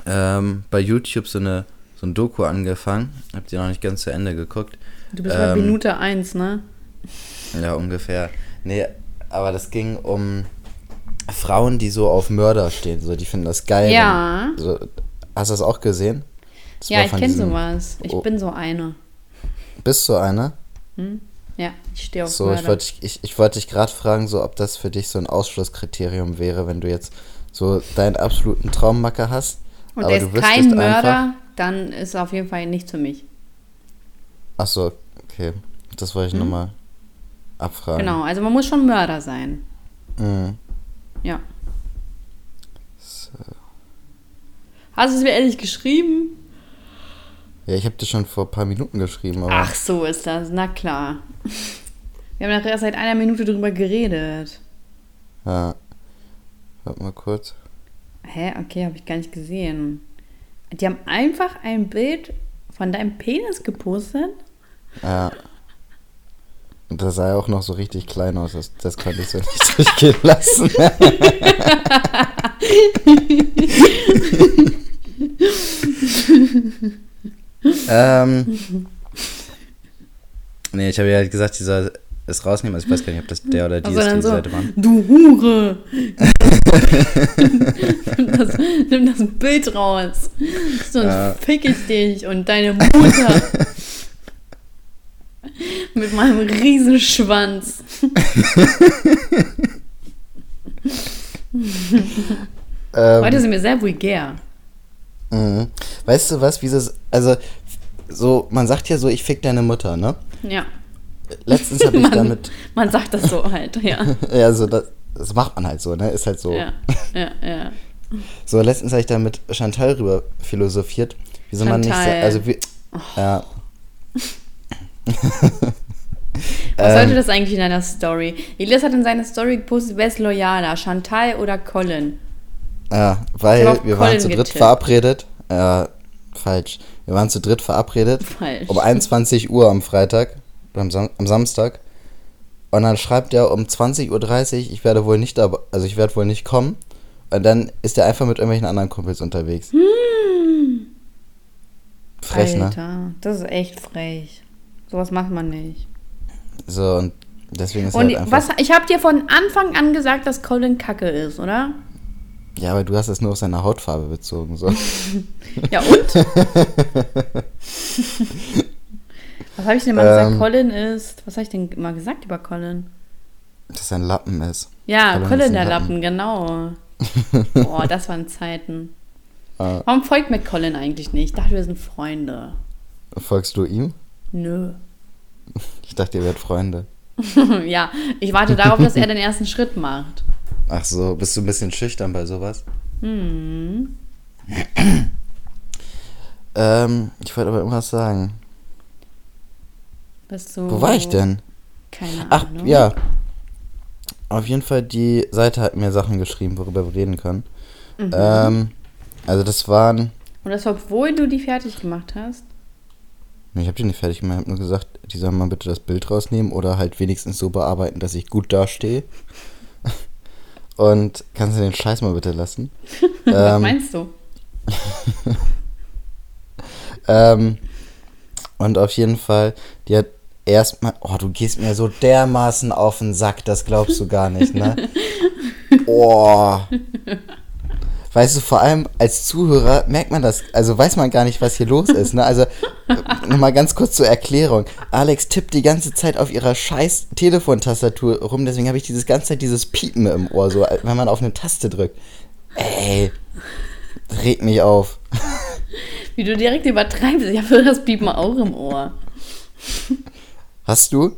ähm, bei YouTube so eine so ein Doku angefangen, hab die noch nicht ganz zu Ende geguckt. Du bist bei Ähm, Minute 1, ne? Ja, ungefähr. Nee, aber das ging um Frauen, die so auf Mörder stehen. So, die finden das geil. Ja. So, hast du das auch gesehen? Das Ja, ich kenne sowas. Ich Oh. bin so eine. Bist du eine? Ja, ich stehe auf So, ich Mörder. wollte dich, ich, ich wollte dich gerade fragen, so, ob das für dich so ein Ausschlusskriterium wäre, wenn du jetzt so deinen absoluten Traummacker hast. Und aber der du ist kein einfach- Mörder, dann ist er auf jeden Fall nichts für mich. Ach so, okay. Das wollte ich nochmal abfragen. Genau, also man muss schon Mörder sein. Mhm. Ja. Hast du es mir ehrlich geschrieben? Ja, ich habe dir schon vor ein paar Minuten geschrieben, aber. Ach, so ist das. Na klar. Wir haben nachher seit einer Minute drüber geredet. Ja. Warte mal kurz. Hä? Okay, habe ich gar nicht gesehen. Die haben einfach ein Bild von deinem Penis gepostet? Ja. Und das sah ja auch noch so richtig klein aus. Das, das konnte ich so nicht <laughs> durchgehen lassen. <laughs> ähm. Nee, ich habe ja halt gesagt, sie soll es rausnehmen. Also ich weiß gar nicht, ob das der oder die Also ist, die so, Seite waren. du Hure! nimm, das, nimm das Bild raus. Sonst Ja. fick ich dich und deine Mutter. Mit meinem Riesenschwanz. <laughs> Ähm, Heute sind wir sehr vulgär. Mhm. Weißt du was, wie das, also, so, man sagt ja so, ich fick deine Mutter, ne? Ja. Letztens habe ich <laughs> Man- damit, Man sagt das so halt, ja. <laughs> ja, so, das, das macht man halt so, ne? Ist halt so. Ja, ja, ja. So, letztens habe ich da mit Chantal rüber philosophiert, wieso man nicht, Chantal. also, wie, ja. <laughs> Was sollte Ähm, das eigentlich in deiner Story? Elias hat in seiner Story gepostet, wer ist loyaler, Chantal oder Colin? Ja, weil hab auf wir waren zu dritt getippt. verabredet. Ja, falsch. Wir waren zu dritt verabredet. Falsch. Um 21 Uhr am Freitag, am, Sam am Samstag. Und dann schreibt er um 20.30 Uhr, ich werde wohl nicht dabei, also ich werde wohl nicht kommen. Und dann ist er einfach mit irgendwelchen anderen Kumpels unterwegs. Frech, ne? Alter, das ist echt frech. Sowas macht man nicht. So, und deswegen ist er Und halt einfach. was, ich habe dir von Anfang an gesagt, dass Colin Kacke ist, oder? Ja, aber du hast es nur auf seine Hautfarbe bezogen. So. <laughs> Ja, und? <laughs> was habe ich denn mal gesagt? Ähm. Colin ist. Was habe ich denn mal gesagt über Colin? Dass er ein Lappen ist. Ja, Colin Colin, ist der Lappen. Lappen, genau. <laughs> Boah, das waren Zeiten. Äh, Warum folgt mir Colin eigentlich nicht? Ich dachte, wir sind Freunde. folgst du ihm? Nö. Ich dachte, ihr werdet Freunde. ja, ich warte darauf, dass er den ersten Schritt macht. Ach so, bist du ein bisschen schüchtern bei sowas? Hm. Ähm, ich wollte aber irgendwas sagen. Bist du. Wo war ich denn? Keine Ach, Ahnung. ja. Auf jeden Fall, die Seite hat mir Sachen geschrieben, worüber wir reden können. Mhm. Ähm, also das waren... Und das, obwohl du die fertig gemacht hast. Ich habe die nicht fertig gemacht, ich habe nur gesagt, die sollen mal bitte das Bild rausnehmen oder halt wenigstens so bearbeiten, dass ich gut dastehe. Und kannst du den Scheiß mal bitte lassen? <laughs> Was Ähm, meinst du? <laughs> Ähm, und auf jeden Fall, die hat erstmal, oh, du gehst mir so dermaßen auf den Sack, das glaubst du gar nicht, ne? <laughs> Oh. Weißt du, vor allem als Zuhörer merkt man das, also weiß man gar nicht, was hier los ist, ne? Also, <laughs> nochmal ganz kurz zur Erklärung. Alex tippt die ganze Zeit auf ihrer scheiß Telefontastatur rum, deswegen habe ich dieses ganze Zeit dieses Piepen im Ohr, so, wenn man auf eine Taste drückt. Ey, regt mich auf. <laughs> Wie du direkt übertreibst. Ich habe das Piepen auch im Ohr. Hast du?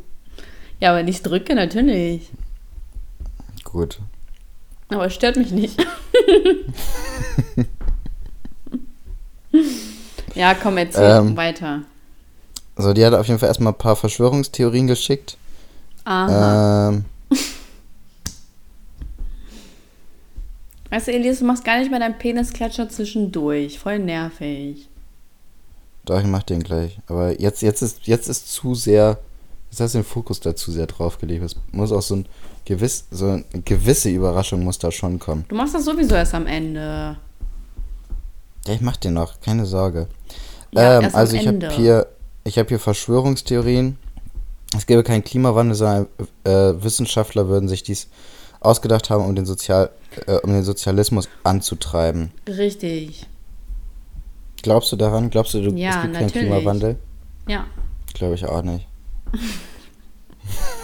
Ja, aber wenn ich drücke, natürlich. Gut. Aber es stört mich nicht. <laughs> ja, komm, erzähl Ähm. weiter. So, die hat auf jeden Fall erstmal ein paar Verschwörungstheorien geschickt. Aha. Ähm, <laughs> Weißt du, Elias, du machst gar nicht mehr deinen Penisklatscher zwischendurch. Voll nervig. doch, ich mach den gleich. Aber jetzt, jetzt, ist, jetzt ist zu sehr. Jetzt hast du den Fokus da zu sehr draufgelegt. Es muss auch so ein gewiss, so eine gewisse Überraschung muss da schon kommen. Du machst das sowieso erst am Ende. Ja, ich mach den noch, keine Sorge. Ja, ähm, also ich habe hier, ich habe hier Verschwörungstheorien. Es gäbe keinen Klimawandel, sondern äh, Wissenschaftler würden sich dies ausgedacht haben, um den, Sozial, äh, um den Sozialismus anzutreiben. Richtig. Glaubst du daran? Glaubst du, du Ja, es gibt keinen natürlich. Klimawandel? Ja. Glaube ich auch nicht. <laughs>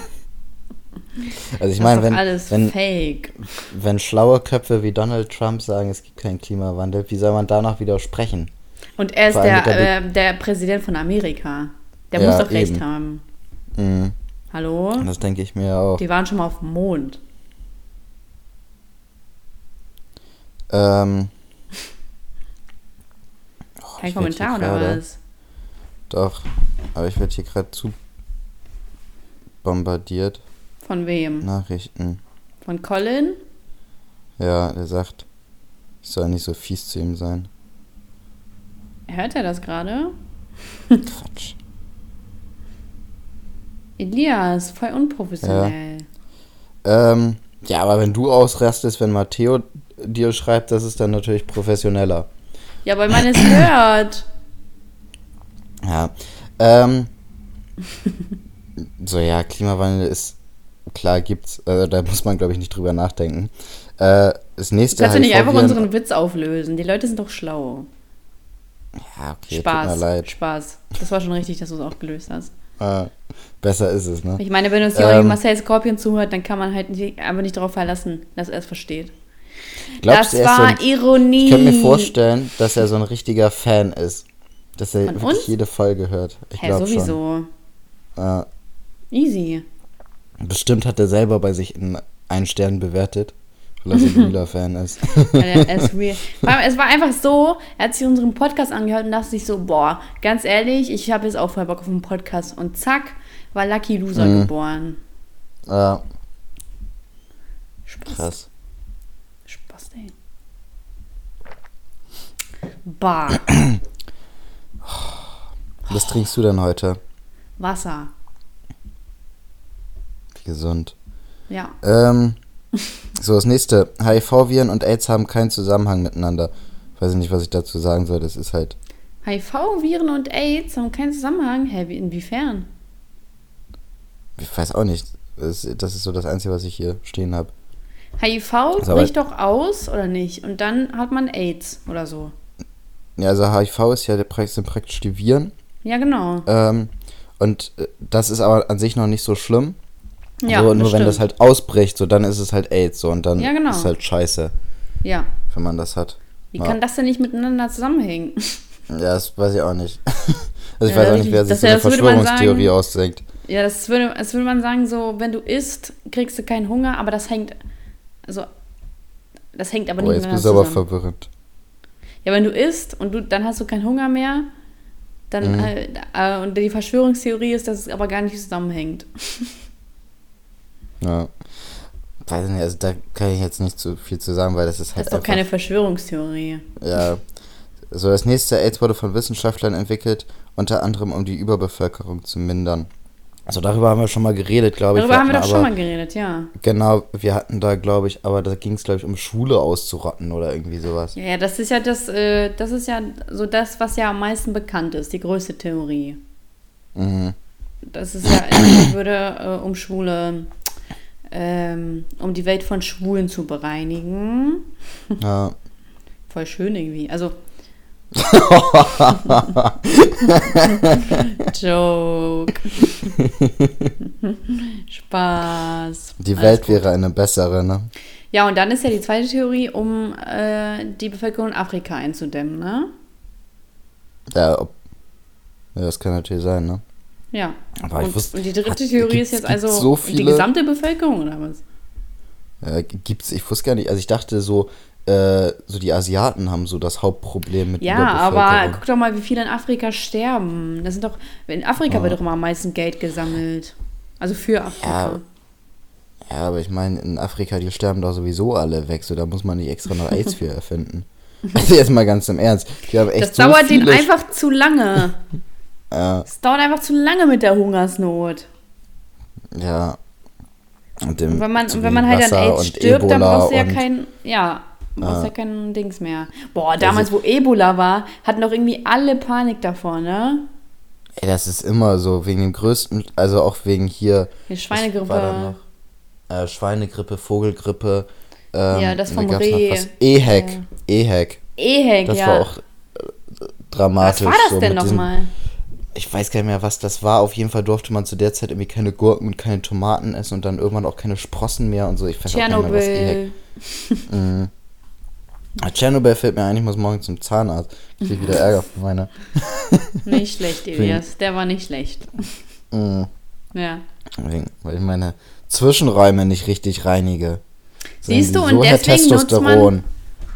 also ich meine, wenn, alles wenn, fake. wenn schlaue Köpfe wie Donald Trump sagen, es gibt keinen Klimawandel, wie soll man danach widersprechen? Und er ist der, der äh, der Präsident von Amerika. Der Ja, muss doch recht eben. haben. Mhm, Hallo? das denke ich mir auch. Die waren schon mal auf dem Mond. Ähm, <laughs> oh, Kein Kommentar oder was? Doch. Aber ich werde hier gerade zu bombardiert. Von wem? Nachrichten. Von Colin? Ja, der sagt, ich soll nicht so fies zu ihm sein. Hört er das gerade? Quatsch. <laughs> Elias, voll unprofessionell. Ähm, ja, aber wenn du ausrastest, wenn Matteo dir schreibt, das ist dann natürlich professioneller. Ja, weil man es hört. Ja. Ähm, so, ja, Klimawandel ist klar, gibt's. Also, da muss man, glaube ich, nicht drüber nachdenken. Äh, das nächste Kannst du nicht einfach unseren Witz auflösen? Die Leute sind doch schlau. Ja, okay, Spaß. tut mir leid. Spaß. Das war schon richtig, dass du es auch gelöst hast. Äh, besser ist es, ne? Ich meine, wenn uns Johnny Ähm. Marcel Scorpion zuhört, dann kann man halt nicht, aber nicht darauf verlassen, dass er es versteht. Glaubst das ist so war ein, Ironie. Ich könnte mir vorstellen, dass er so ein richtiger Fan ist. Dass er Von wirklich uns? jede Folge hört. Ich Hä, glaube schon. sowieso. Ja. Easy. Bestimmt hat er selber bei sich in einen Stern bewertet, weil er so <laughs> ein Wheeler-Fan ist. Real. Allem, es war einfach so, er hat sich unseren Podcast angehört und dachte sich so, boah, ganz ehrlich, ich habe jetzt auch voll Bock auf einen Podcast. Und zack, war Lucky Loser Mhm. geboren. ja, Spaß. krass. Spaß, ey. Bah, Was trinkst du denn heute? Wasser. Gesund. Ja. Ähm, so, das nächste. HIV-Viren und AIDS haben keinen Zusammenhang miteinander. Weiß ich nicht, was ich dazu sagen soll. Das ist halt. HIV-Viren und AIDS haben keinen Zusammenhang. Hä, wie, inwiefern? Ich weiß auch nicht. Das, ist so das Einzige, was ich hier stehen habe. HIV aber- bricht doch aus, oder nicht? Und dann hat man AIDS oder so. Ja, also HIV ist ja sind praktisch die Viren. Ja, genau. Ähm, und äh, das ist aber an sich noch nicht so schlimm. Ja, so, nur wenn stimmt. das halt ausbricht, so dann ist es halt AIDS so und dann Ja, genau. ist halt scheiße, Ja. wenn man das hat. Wie Ja. kann das denn nicht miteinander zusammenhängen? Ja, das weiß ich auch nicht. <laughs> also ich weiß auch nicht, wer sich so eine Verschwörungstheorie sagen- ausdenkt. Ja, das würde, das würde man sagen, so, wenn du isst, kriegst du keinen Hunger, aber das hängt, also, das hängt aber Oh, nicht jetzt bist du aber verwirrend. Ja, wenn du isst und du, dann hast du keinen Hunger mehr, dann, Mhm. äh, äh, und die Verschwörungstheorie ist, dass es aber gar nicht zusammenhängt. <laughs> Ja. Weiß ich nicht, also da kann ich jetzt nicht so viel zu sagen, weil das ist Das halt ist doch keine Verschwörungstheorie. Ja. So, das nächste AIDS wurde von Wissenschaftlern entwickelt, unter anderem um die Überbevölkerung zu mindern. Also darüber haben wir schon mal geredet, glaube ich. Darüber haben wir doch hatten schon aber- mal geredet, ja. Genau, wir hatten da, glaube ich, aber da ging es, glaube ich, um Schule auszurotten oder irgendwie sowas. Ja, ja, das ist ja das, äh, das ist ja so das, was ja am meisten bekannt ist, die größte Theorie. Mhm. Das ist ja, es würde äh, um Schwule, ähm, um die Welt von Schwulen zu bereinigen. <laughs> Ja. Voll schön irgendwie. Also. <laughs> Joke. <laughs> Spaß. Die Welt wäre eine bessere, ne? Ja, und dann ist ja die zweite Theorie, um äh, die Bevölkerung in Afrika einzudämmen, ne? Ja, ob, ja, das kann natürlich sein, ne? Ja. Aber ich und, wusste- und die dritte hat- Theorie ist jetzt also so die viele- gesamte Bevölkerung oder was? Ja, gibt's, ich wusste gar nicht, also ich dachte so, äh, so die Asiaten haben so das Hauptproblem mit Ja, aber guck doch mal, wie viele in Afrika sterben. Das sind doch, in Afrika wird doch immer am meisten Geld gesammelt. Also für Afrika. Ja, aber ich meine, in Afrika, die sterben doch sowieso alle weg, so da muss man nicht extra noch AIDS für erfinden. <laughs> Also jetzt mal ganz im Ernst. Die haben echt das so dauert denen einfach zu lange. <laughs> Ja, Es dauert einfach zu lange mit der Hungersnot. ja. Und, Und wenn man, und wenn man halt an AIDS und stirbt, dann Ebola brauchst du ja kein, ja, brauchst Ja. ja kein Dings mehr. Boah, damals, wo Ebola war, hatten doch irgendwie alle Panik davor, ne? Ey, das ist immer so, wegen dem größten, also auch wegen hier. Die Schweinegrippe. war noch? Äh, Schweinegrippe, Vogelgrippe. Ähm, Ja, das da vom Reh. EHEC. EHEC. Ehek, Das ja. war auch äh, dramatisch. was war das so denn nochmal? Ich weiß gar nicht mehr, was das war. Auf jeden Fall durfte man zu der Zeit irgendwie keine Gurken und keine Tomaten essen und dann irgendwann auch keine Sprossen mehr und so. Ich weiß auch gar nicht mehr, was. Tschernobyl. Mhm. Tschernobyl fällt mir ein, ich muss morgen zum Zahnarzt. Ich krieg wieder Ärger von meiner. <laughs> Nicht schlecht, Elias. Der war nicht schlecht. Mhm. Ja. Weil ich meine Zwischenräume nicht richtig reinige. Siehst du, und so, Herr deswegen nutzt man- Testosteron.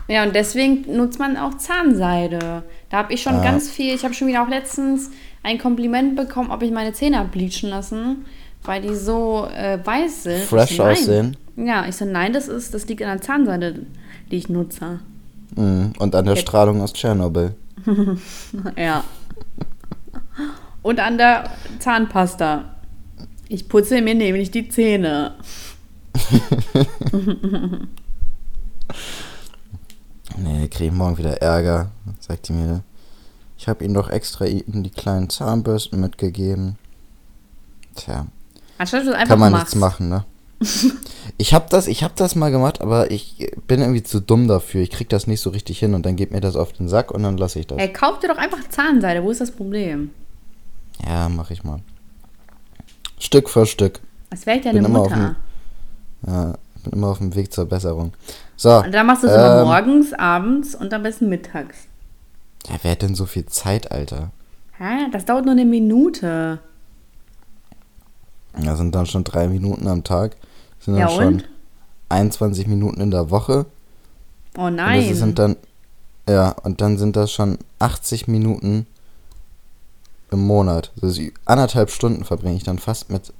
Ja, und deswegen nutzt man auch Zahnseide. Da habe ich schon Ah. ganz viel, ich habe schon wieder auch letztens ein Kompliment bekommen, ob ich meine Zähne hab bleachen lassen, weil die so äh, weiß sind. Fresh so, aussehen. Ja, ich so, nein, das ist, das liegt an der Zahnseide, die ich nutze. Mhm. Und an der Jetzt- Strahlung aus Tschernobyl. <laughs> Ja. Und an der Zahnpasta. Ich putze mir nämlich die Zähne. <laughs> Nee, krieg ich morgen wieder Ärger, sagt die mir. Ich habe ihnen doch extra ihnen die kleinen Zahnbürsten mitgegeben. Tja, Anstatt du einfach kann man machst. nichts machen, ne? <laughs> ich habe das, ich habe das mal gemacht, aber ich bin irgendwie zu dumm dafür. Ich krieg das nicht so richtig hin und dann geht mir das auf den Sack und dann lasse ich das. Ey, kauf dir doch einfach Zahnseide. Wo ist das Problem? Ja, mach ich mal. Stück für Stück. Das wäre deine Bin immer Mutter. Ja, bin immer auf dem Weg zur Besserung. So. Und dann machst du es immer ähm, morgens, abends und am besten mittags. Ja, wer hat denn so viel Zeit, Alter? Hä? Das dauert nur eine Minute. Das sind dann schon drei Minuten am Tag. Das sind Ja, dann schon und? 21 Minuten in der Woche. Oh Und nein. das sind dann, ja, und dann sind das schon 80 Minuten im Monat. Ist anderthalb Stunden verbringe ich dann fast mit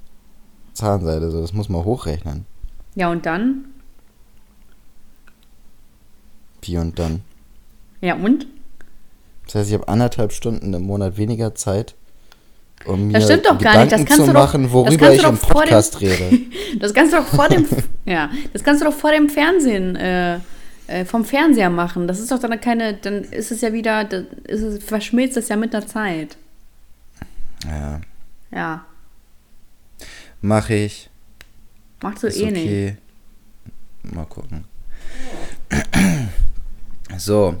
Zahnseide. So, das muss man hochrechnen. ja, und dann? Wie und dann. Ja, und? Das heißt, ich habe anderthalb Stunden im Monat weniger Zeit, um mir Das stimmt doch gar nicht. Das Gedanken kannst zu du doch- machen, das worüber ich im doch vor dem- Podcast rede. <laughs> Das kannst du doch vor dem, <laughs> ja, das kannst du doch vor dem Fernsehen, äh, äh, vom Fernseher machen. Das ist doch dann keine, dann ist es ja wieder, dann ist es, verschmilzt das ja mit der Zeit. Ja, Ja, mache ich. machst du Ist eh nicht. okay. Mal gucken. <clears throat> So,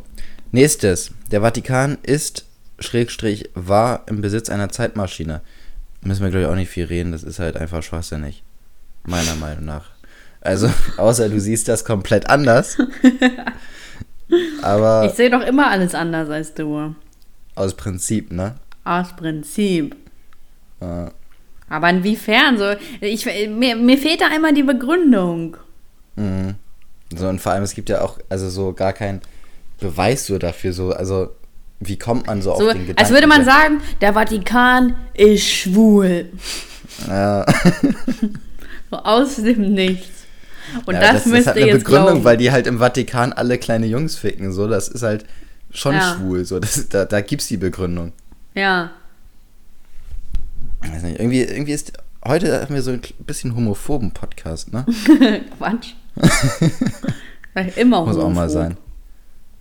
nächstes. Der Vatikan ist, Schrägstrich, war im Besitz einer Zeitmaschine. Müssen wir, glaube ich, auch nicht viel reden. Das ist halt einfach schwachsinnig. Meiner Meinung nach. Also, <laughs> außer du siehst das komplett anders. Aber Ich sehe doch immer alles anders als du. aus Prinzip, ne? Aus Prinzip. Äh, Aber inwiefern? So, ich, mir, mir fehlt da einmal die Begründung. Mhm. So, und vor allem, es gibt ja auch, also so gar keinen Beweis so dafür, so, also, wie kommt man so, So, auf den Gedanken? als würde man sagen, der Vatikan ist schwul. Ja, <laughs> So aus dem Nichts. Und ja, das, das, müsst hat ihr eine jetzt Begründung, glauben. weil die halt im Vatikan alle kleine Jungs ficken, so, das ist halt schon Ja. schwul, so, das, da, da gibt's die Begründung. Ja. Ich weiß nicht, irgendwie, irgendwie ist, heute haben wir so ein bisschen homophoben Podcast, ne? <laughs> Quatsch. <laughs> Immer Muss auch mal homophob. sein.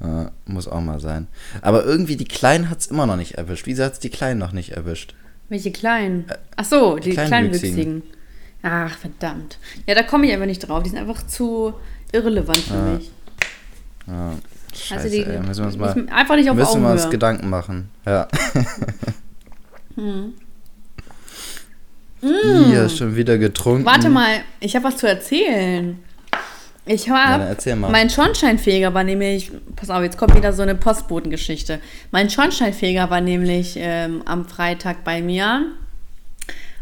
Ja, muss auch mal sein. Aber irgendwie, die Kleinen hat's immer noch nicht erwischt. Wieso hat's die Kleinen noch nicht erwischt? Welche kleinen? Ach so, die, die Kleinwüchsigen. Kleinwüchsigen. Ach, verdammt. Ja, da komme ich einfach nicht drauf. Die sind einfach zu irrelevant für mich. Ja, scheiße, Also die ey, müssen wir uns ich- mal, einfach nicht auf müssen wir uns Augenhöhe. Gedanken machen. Ja. Hm. <laughs> Hier, schon wieder getrunken. Warte mal, ich habe was zu erzählen. Ich Ja, habe, mal. mein Schornsteinfeger war nämlich, pass auf, jetzt kommt wieder so eine Postbotengeschichte. Mein Schornsteinfeger war nämlich ähm, am Freitag bei mir.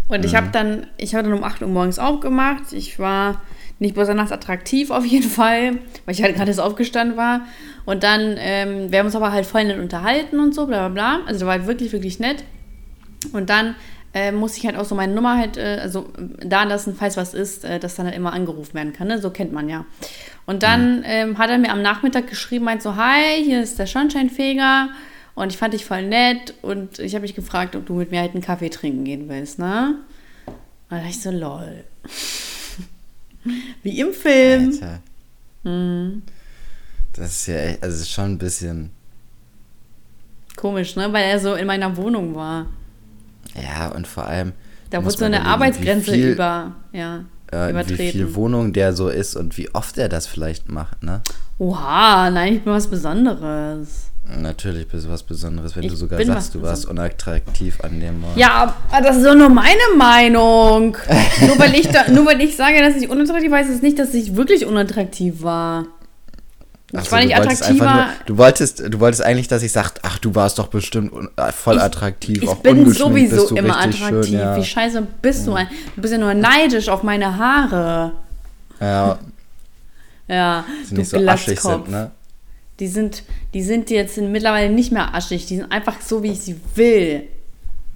Und ich habe dann, ich habe dann um 8 Uhr morgens aufgemacht. Ich war nicht besonders attraktiv auf jeden Fall, weil ich halt gerade erst aufgestanden war. Und dann, ähm, wir haben uns aber halt voll nett unterhalten und so, bla bla bla. Also der war halt wirklich, wirklich nett. Und dann äh, musste ich halt auch so meine Nummer halt, äh, also äh, da lassen, falls was ist, äh, dass dann halt immer angerufen werden kann. Ne? So kennt man ja. Und dann ähm, hat er mir am Nachmittag geschrieben, meint so, hi, hier ist der Schornsteinfeger. Und ich fand dich voll nett und ich habe mich gefragt, ob du mit mir halt einen Kaffee trinken gehen willst, ne? Und dann dachte ich so, lol. <laughs> Wie im Film. Alter. Mhm. Das ist ja echt, also es ist schon ein bisschen, Komisch, ne? Weil er so in meiner Wohnung war. Ja, und vor allem. Da muss wurde so eine überlegen, Arbeitsgrenze wie viel, über, ja, äh, wie übertreten. viel Wohnung der so ist und wie oft er das vielleicht macht, ne? Oha, nein, ich bin was Besonderes. Natürlich bist du was Besonderes, wenn Ich du sogar sagst, du warst unattraktiv an dem Morgen. Ja, aber das ist doch nur meine Meinung. <laughs> nur, weil ich da, nur weil ich sage, dass ich unattraktiv war, heißt es nicht, dass ich wirklich unattraktiv war. Ich Ach so, war nicht du attraktiver. Nur, du, wolltest, du wolltest eigentlich, dass ich sag, ach, du warst doch bestimmt äh, voll attraktiv. Ich auch bin sowieso immer attraktiv. Schön, ja. Wie scheiße bist du? Du bist ja nur neidisch auf meine Haare. ja, Ja, die du nicht so aschig sind, ne? Die sind, die sind jetzt mittlerweile nicht mehr aschig. Die sind einfach so, wie ich sie will.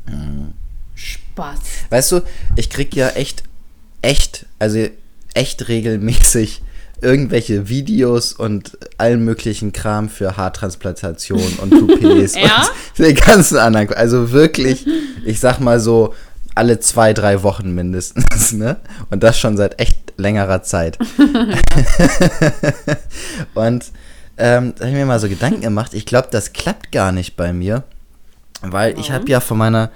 Mhm. Spaß. Weißt du, ich krieg ja echt, echt, also echt regelmäßig irgendwelche Videos und allen möglichen Kram für Haartransplantation und <laughs> Coupés Ja? und den ganzen anderen. Also wirklich, ich sag mal so, alle zwei, drei Wochen mindestens, ne? Und das schon seit echt längerer Zeit. <laughs> und ähm, da habe ich mir mal so Gedanken gemacht, ich glaube, das klappt gar nicht bei mir, weil ich habe ja von meiner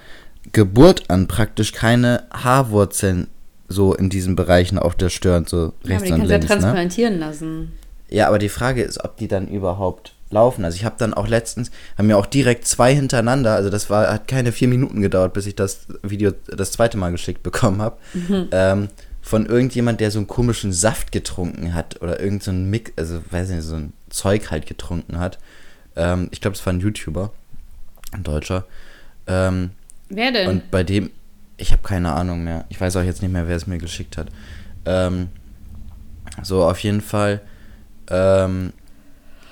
Geburt an praktisch keine Haarwurzeln so in diesen Bereichen auf der Stirn, so Ja, aber rechts die kannst du ja links. Ne? transplantieren lassen. Ja, aber die Frage ist, ob die dann überhaupt laufen. Also ich habe dann auch letztens, haben mir auch direkt zwei hintereinander, also das war, hat keine vier Minuten gedauert, bis ich das Video das zweite Mal geschickt bekommen habe, ähm, von irgendjemand, der so einen komischen Saft getrunken hat oder irgend so ein Mix, also weiß nicht, so ein Zeug halt getrunken hat. Ähm, ich glaube, es war ein YouTuber, ein Deutscher. Ähm, Wer denn? und bei dem, ich habe keine Ahnung mehr. Ich weiß auch jetzt nicht mehr, wer es mir geschickt hat. Ähm, so, auf jeden Fall. Ähm,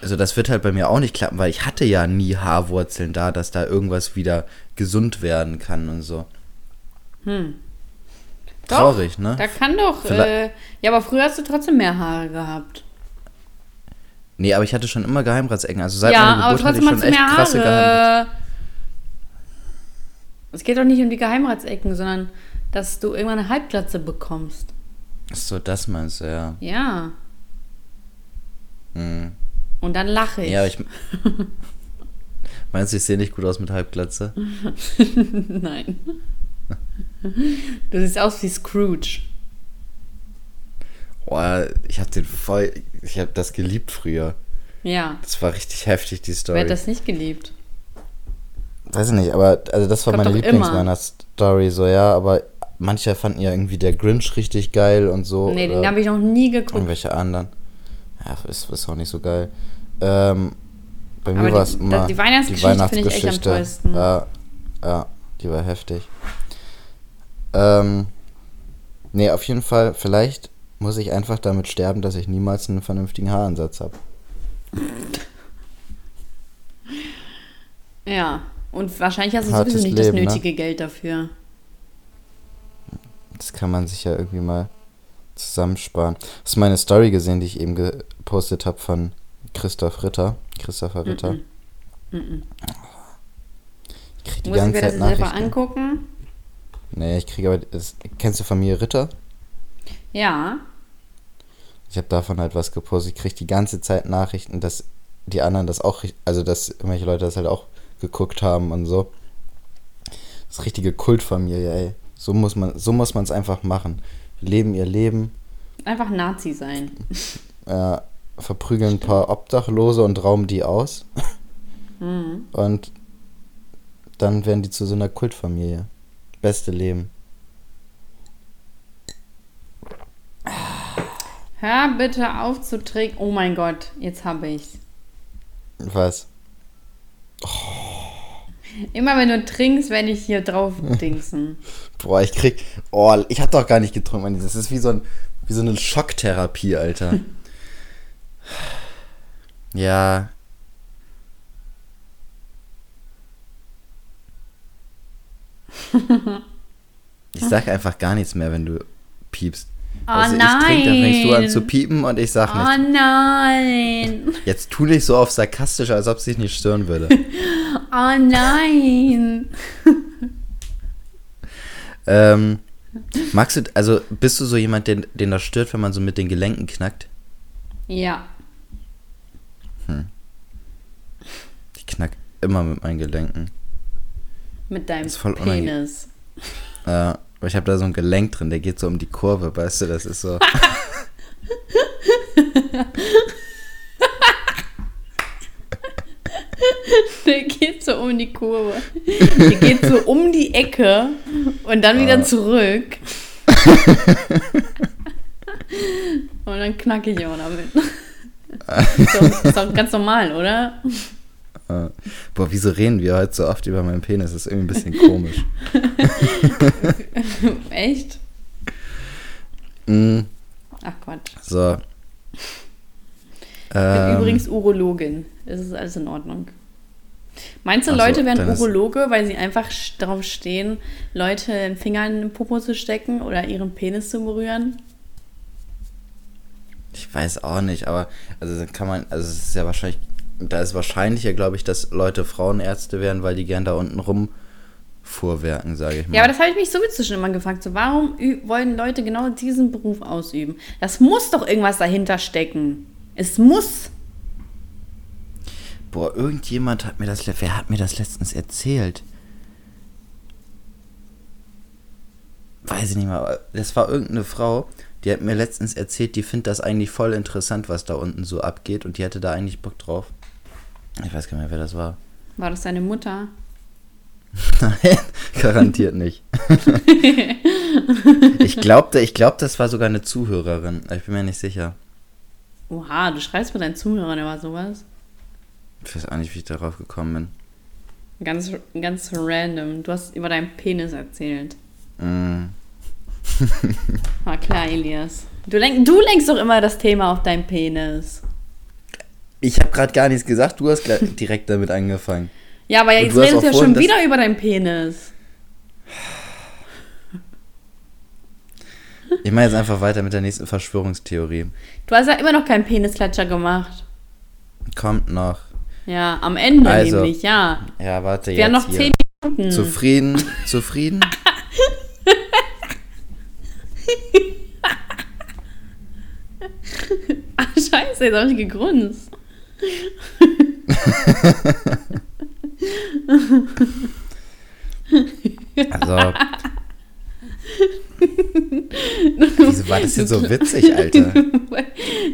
also das wird halt bei mir auch nicht klappen, weil ich hatte ja nie Haarwurzeln da, dass da irgendwas wieder gesund werden kann und so. Hm. Traurig, doch, ne? Da kann doch. Äh, ja, aber früher hast du trotzdem mehr Haare gehabt. Nee, aber ich hatte schon immer Geheimratsecken. Also seit ja, meiner aber Geburt hatte trotzdem ich hast schon du echt mehr krasse Geheimratsecken. Es geht doch nicht um die Geheimratsecken, sondern dass du irgendwann eine Halbglatze bekommst. So, das meinst du, ja. Ja. Hm. Und dann lache ich. Ja, ich. <laughs> Meinst du, ich sehe nicht gut aus mit Halbglatze? <laughs> Nein. Du siehst aus wie Scrooge. Boah, ich hab den voll. Ich hab das geliebt früher. Ja. Das war richtig heftig, die Wer Story. hat das nicht geliebt? Weiß ich nicht, aber also das war Kommt meine Lieblingsweihnachts-Story, so ja, aber manche fanden ja irgendwie der Grinch richtig geil und so. nee, den habe ich noch nie geguckt. irgendwelche anderen. Ja, ist, ist auch nicht so geil. Ähm, bei Aber mir die- war es immer die Weihnachtsgeschichte finde ich echt am tollsten. Ja, ja, die war heftig. Ähm, nee, auf jeden Fall, vielleicht muss ich einfach damit sterben, dass ich niemals einen vernünftigen Haaransatz habe. Ja. Und wahrscheinlich hast du Hartes sowieso nicht das Leben, ne? nötige Geld dafür. Das kann man sich ja irgendwie mal zusammensparen. Hast du meine Story gesehen, die ich eben gepostet habe von Christoph Ritter? Christopher Ritter. Mhm. Ich krieg die Muss ich ganze mir das Zeit selber angucken? Nee, ich kriege aber. Das, kennst du Familie Ritter? Ja. Ich habe davon halt was gepostet. Ich kriege die ganze Zeit Nachrichten, dass die anderen das auch, also dass irgendwelche Leute das halt auch geguckt haben und so. Das ist richtige Kultfamilie, ey. So muss man, so muss man es einfach machen. Leben ihr Leben, Einfach Nazi sein. <laughs> äh, verprügeln ein paar Obdachlose und rauben die aus. Mhm. Und dann werden die zu so einer Kultfamilie. Beste Leben. Hör bitte auf zu trinken. Oh mein Gott, jetzt habe ich's. Was? Immer wenn du trinkst, werde ich hier drauf <laughs> dingsen. Boah, ich krieg. Oh, ich hab doch gar nicht getrunken. Das ist wie so, ein, wie so eine Schocktherapie, Alter. <laughs> ja. <laughs> Ich sag einfach gar nichts mehr, wenn du piepst. Oh also ich trinke, dann fängst du an nein. zu piepen und ich sag Oh nichts. nein. Jetzt tu nicht so auf sarkastisch, als ob es dich nicht stören würde. Oh <laughs> nein. <laughs> ähm, magst du, also bist du so jemand, den, den das stört, wenn man so mit den Gelenken knackt? Ja. Ich knack immer mit meinen Gelenken. Mit deinem. Penis. Äh, aber ich habe da so ein Gelenk drin, der geht so um die Kurve, weißt du, das ist so. <laughs> Der geht so um die Kurve. Der geht so um die Ecke und dann wieder zurück. und dann knacke ich auch damit. <laughs> So, ist doch ganz normal, oder? Äh, boah, wieso reden wir heute so oft über meinen Penis? Das ist irgendwie ein bisschen komisch. <laughs> Echt? Mm, Ach Quatsch. so. Ich bin Ähm, übrigens Urologin. Es ist alles in Ordnung. Meinst du, Ach so, Leute werden dann ist- Urologe, weil sie einfach darauf stehen, Leute den Finger in den Popo zu stecken oder ihren Penis zu berühren? Ich weiß auch nicht, aber also kann man, also es ist ja wahrscheinlich, da ist wahrscheinlicher, glaube ich, dass Leute Frauenärzte werden, weil die gern da unten rum vorwerken, sage ich mal. Ja, aber das habe ich mich sowieso schon immer gefragt. So, warum wollen Leute genau diesen Beruf ausüben? Das muss doch irgendwas dahinter stecken. Es muss. Boah, irgendjemand hat mir das, wer hat mir das letztens erzählt? Weiß ich nicht mehr, aber das war irgendeine Frau, die hat mir letztens erzählt, die findet das eigentlich voll interessant, was da unten so abgeht und die hatte da eigentlich Bock drauf. Ich weiß gar nicht mehr, wer das war. War das deine Mutter? <laughs> Nein, garantiert nicht. <laughs> ich glaubte, ich glaub, das war sogar eine Zuhörerin. Ich bin mir nicht sicher. Oha, du schreibst mit deinen Zuhörern über sowas. Ich weiß auch nicht, wie ich darauf gekommen bin. Ganz, ganz random. Du hast über deinen Penis erzählt. Mm. War klar, Elias. Du, lenk, du lenkst doch immer das Thema auf deinen Penis. Ich habe gerade gar nichts gesagt, du hast <laughs> direkt damit angefangen. Ja, aber jetzt redest du ja schon wieder über deinen Penis. Ich mache jetzt einfach weiter mit der nächsten Verschwörungstheorie. Du hast ja immer noch keinen Penisklatscher gemacht. Kommt noch. Ja, am Ende Also, nämlich, ja. Ja, warte Wir haben jetzt noch hier. zehn Minuten. Zufrieden? <laughs> Zufrieden? Ah, scheiße, jetzt habe ich gegrunzt. Also. <laughs> Wieso war das jetzt so witzig, Alter? <laughs>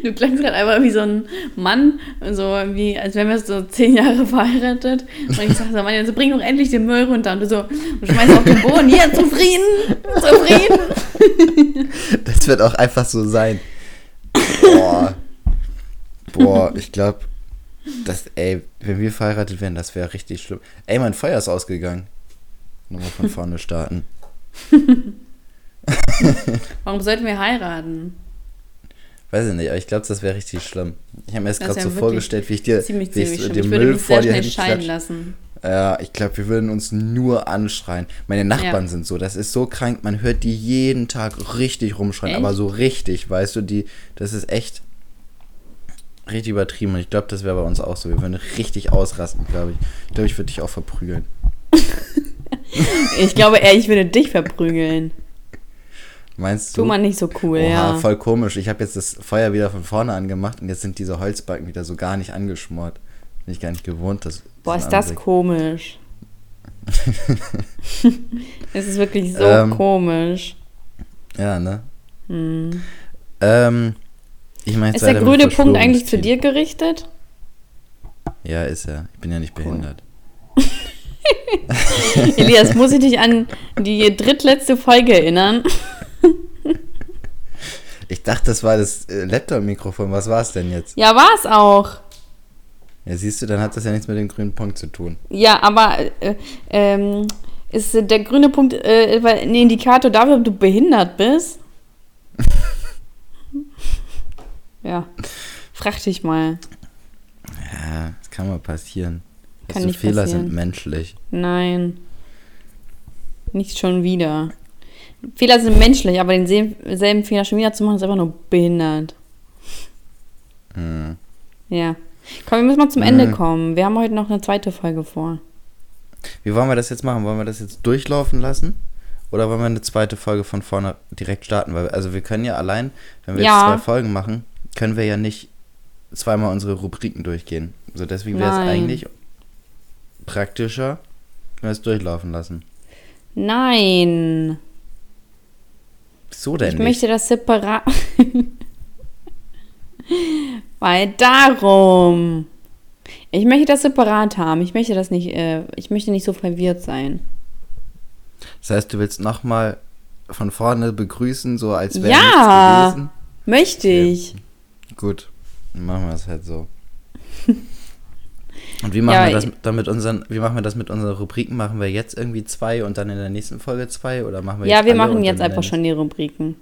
Du klangst gerade einfach wie so ein Mann, so wie, als wären wir so zehn Jahre verheiratet. Und ich sag so, Mann, jetzt bring doch endlich den Müll runter. Und du so, und schmeißt auf den Boden, hier, zufrieden, zufrieden. Das wird auch einfach so sein. Boah. Boah, ich glaube, das, ey, wenn wir verheiratet wären, das wäre richtig schlimm. Ey, mein Feuer ist ausgegangen. Nochmal von vorne starten. <laughs> Warum sollten wir heiraten? Weiß ich nicht, aber ich glaube, das wäre richtig schlimm. Ich habe mir jetzt Das gerade so vorgestellt, wie ich dir Ziemlich, wie ich ziemlich so den Ich würde Müll vor dir schnell scheiden hinklatsche. lassen. Ja, ich glaube, wir würden uns nur anschreien. Meine Nachbarn Ja. sind so, das ist so krank, man hört die jeden Tag richtig rumschreien, Echt? aber so richtig, weißt du, die, das ist echt richtig übertrieben und ich glaube, das wäre bei uns auch so. Wir würden richtig ausrasten, glaube ich. Ich glaube, ich würde dich auch verprügeln. <laughs> Ich glaube eher, ich würde dich verprügeln. Meinst du? Tu mal nicht so cool, Oha, ja. voll komisch. Ich habe jetzt das Feuer wieder von vorne angemacht und jetzt sind diese Holzbalken wieder so gar nicht angeschmort. Bin ich gar nicht gewohnt. Das, Boah, ist das Anblick. komisch. <laughs> es ist wirklich so Ähm, komisch. Ja, ne? Hm. Ähm, ich meine, Ist der grüne Punkt eigentlich zu dir gerichtet? Ja, ist er. Ich bin ja nicht behindert. <laughs> Elias, muss ich dich an die drittletzte Folge erinnern? <laughs> Ich dachte, das war das äh, Laptop-Mikrofon. Was war es denn jetzt? Ja, war es auch. Ja, siehst du, dann hat das ja nichts mit dem grünen Punkt zu tun. Ja, aber äh, ähm, ist der grüne Punkt äh, ein Indikator dafür, ob du behindert bist? Ja, frag dich mal. Ja, das kann mal passieren. Kann so nicht Fehler passieren. sind menschlich. Nein. Nicht schon wieder. Fehler sind menschlich, aber den sel- selben Fehler schon wieder zu machen, ist einfach nur behindert. Hm. Ja. Komm, wir müssen mal zum Ende Mhm. kommen. Wir haben heute noch eine zweite Folge vor. Wie wollen wir das jetzt machen? Wollen wir das jetzt durchlaufen lassen? Oder wollen wir eine zweite Folge von vorne direkt starten? Weil, also wir können ja allein, wenn wir Ja. jetzt zwei Folgen machen, können wir ja nicht zweimal unsere Rubriken durchgehen. So deswegen wäre es eigentlich praktischer, wenn wir es durchlaufen lassen. Nein. Wieso denn Ich nicht? möchte das separat. <laughs> Weil darum. Ich möchte das separat haben. Ich möchte das nicht, äh, ich möchte nicht so verwirrt sein. Das heißt, du willst nochmal von vorne begrüßen, so als wäre Ja. nichts gewesen? Möchte Okay. Gut, dann machen wir es halt so. <laughs> Und wie machen Ja, wir das dann mit unseren, wie machen wir das mit unseren Rubriken? Machen wir jetzt irgendwie zwei und dann in der nächsten Folge zwei oder machen wir Ja, jetzt wir machen jetzt einfach schon die Rubriken.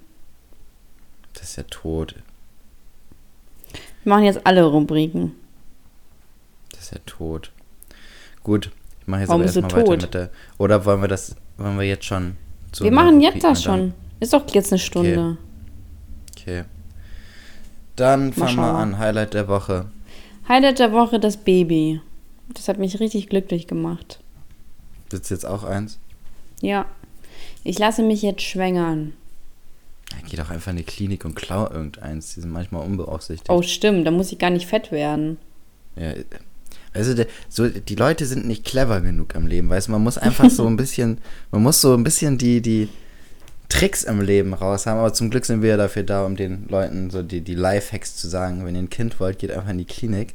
Das ist ja tot. Wir machen jetzt alle Rubriken. Das ist ja tot. Gut, ich mache jetzt Warum aber erstmal weiter mit der. Oder wollen wir das, wollen wir jetzt schon wir machen jetzt Rubriken das dann- schon. Ist doch jetzt eine Stunde. Okay. Dann fangen wir an. Highlight der Woche. Highlight der Woche, das Baby. Das hat mich richtig glücklich gemacht. Sitzt jetzt auch eins? Ja. Ich lasse mich jetzt schwängern. Ja, geh doch einfach in die Klinik und klau irgendeins. Die sind manchmal unbeaufsichtigt. Oh, stimmt. Da muss ich gar nicht fett werden. Ja, also der, so, die Leute sind nicht clever genug am Leben, weißt du, man muss einfach so ein bisschen, man muss so ein bisschen die, die Tricks im Leben raus haben, aber zum Glück sind wir ja dafür da, um den Leuten so die, die Lifehacks zu sagen, wenn ihr ein Kind wollt, geht einfach in die Klinik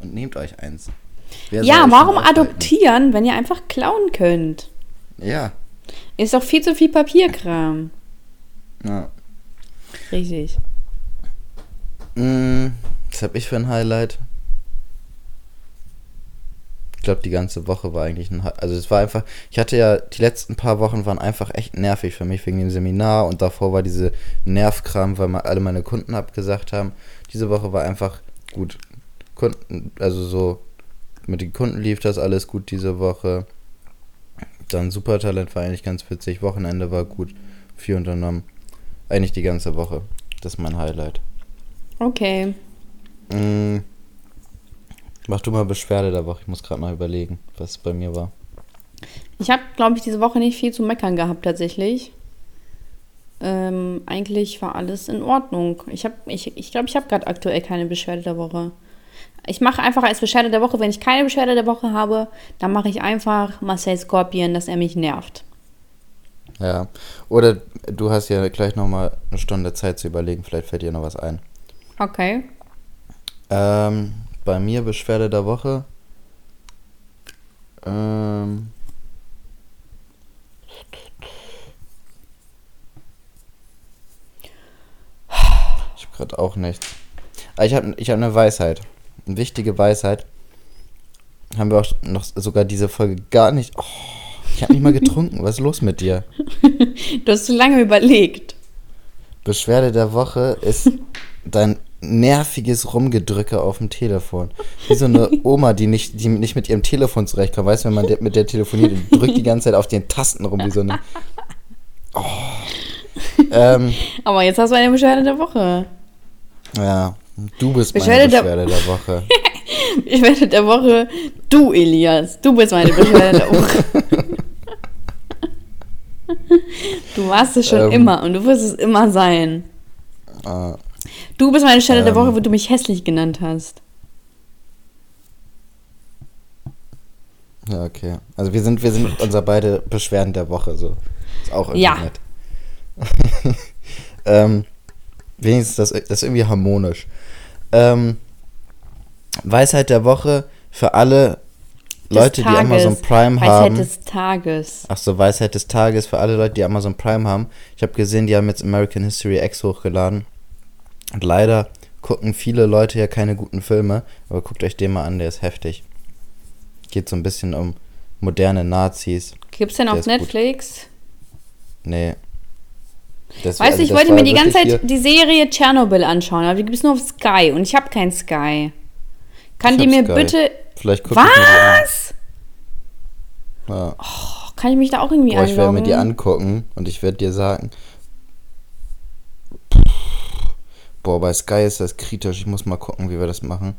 und nehmt euch eins. Wer ja, warum adoptieren, wenn ihr einfach klauen könnt? Ja, Ist doch viel zu viel Papierkram. ja. Richtig. Mm, Was habe ich für ein Highlight? Ich glaube, die ganze Woche war eigentlich ein Also es war einfach, ich hatte ja, die letzten paar Wochen waren einfach echt nervig für mich wegen dem Seminar und davor war diese Nervkram, weil mal alle meine Kunden abgesagt haben. Diese Woche war einfach gut. Kunden, also so, mit den Kunden lief das alles gut diese Woche. Dann Supertalent war eigentlich ganz witzig. Wochenende war gut. Viel unternommen. Eigentlich die ganze Woche. Das ist mein Highlight. Okay. Mm. Mach du mal Beschwerde der Woche. Ich muss gerade mal überlegen, was bei mir war. Ich habe, glaube ich, diese Woche nicht viel zu meckern gehabt tatsächlich. Ähm, eigentlich war alles in Ordnung. Ich habe, ich, ich glaube, ich habe gerade aktuell keine Beschwerde der Woche. Ich mache einfach als Beschwerde der Woche, wenn ich keine Beschwerde der Woche habe, dann mache ich einfach Marcel Scorpion, dass er mich nervt. Ja. Oder du hast ja gleich nochmal eine Stunde Zeit zu überlegen. Vielleicht fällt dir noch was ein. Okay. Ähm, bei mir Beschwerde der Woche. Ähm. Ich habe gerade auch nichts. Ah, ich habe ich hab eine Weisheit. Eine wichtige Weisheit. Haben wir auch noch sogar diese Folge gar nicht. Oh, ich habe nicht mal getrunken. Was ist los mit dir? <laughs> Du hast zu lange überlegt. Beschwerde der Woche ist dein nerviges Rumgedrücke auf dem Telefon. Wie so eine <laughs> Oma, die nicht, die nicht mit ihrem Telefon zurechtkommt. Weißt du, wenn man mit der telefoniert, die drückt die ganze Zeit auf den Tasten rum, wie so eine. <laughs> Oh. Ähm, Aber jetzt hast du eine Beschwerde der Woche. ja, du bist meine Beschwerde der- Beschwerde der Woche. <laughs> Beschwerde der Woche, du Elias. Du bist meine Beschwerde der Woche. Du warst es schon Ähm. immer und du wirst es immer sein. Äh, Du bist meine Stelle der Ähm. Woche, wo du mich hässlich genannt hast. ja, okay. Also wir sind, wir sind <laughs> unser beide Beschwerden der Woche, so. Ist auch irgendwie Ja. nett. <laughs> ähm, wenigstens das, das ist irgendwie harmonisch. Ähm, Weisheit der Woche für alle Des Leute, die Amazon Tages. Prime Weisheit haben. des Tages. Ach so, Weisheit des Tages für alle Leute, die Amazon Prime haben. Ich habe gesehen, die haben jetzt American History X hochgeladen. Und leider gucken viele Leute ja keine guten Filme, aber guckt euch den mal an, der ist heftig. Geht so ein bisschen um moderne Nazis. Gibt's denn Der auf ist gut. Netflix? Nee. Das- Weißt du, also ich wollte mir die ganze Zeit die Serie Tschernobyl anschauen, aber die gibt's nur auf Sky und ich habe kein Sky. Kann Ich die mir Sky. bitte. Vielleicht guck ich mir Was? Ja. Oh, kann ich mich da auch irgendwie Boah, ich werde mir die angucken und ich werde dir sagen. Boah, bei Sky ist das kritisch. Ich muss mal gucken, wie wir das machen.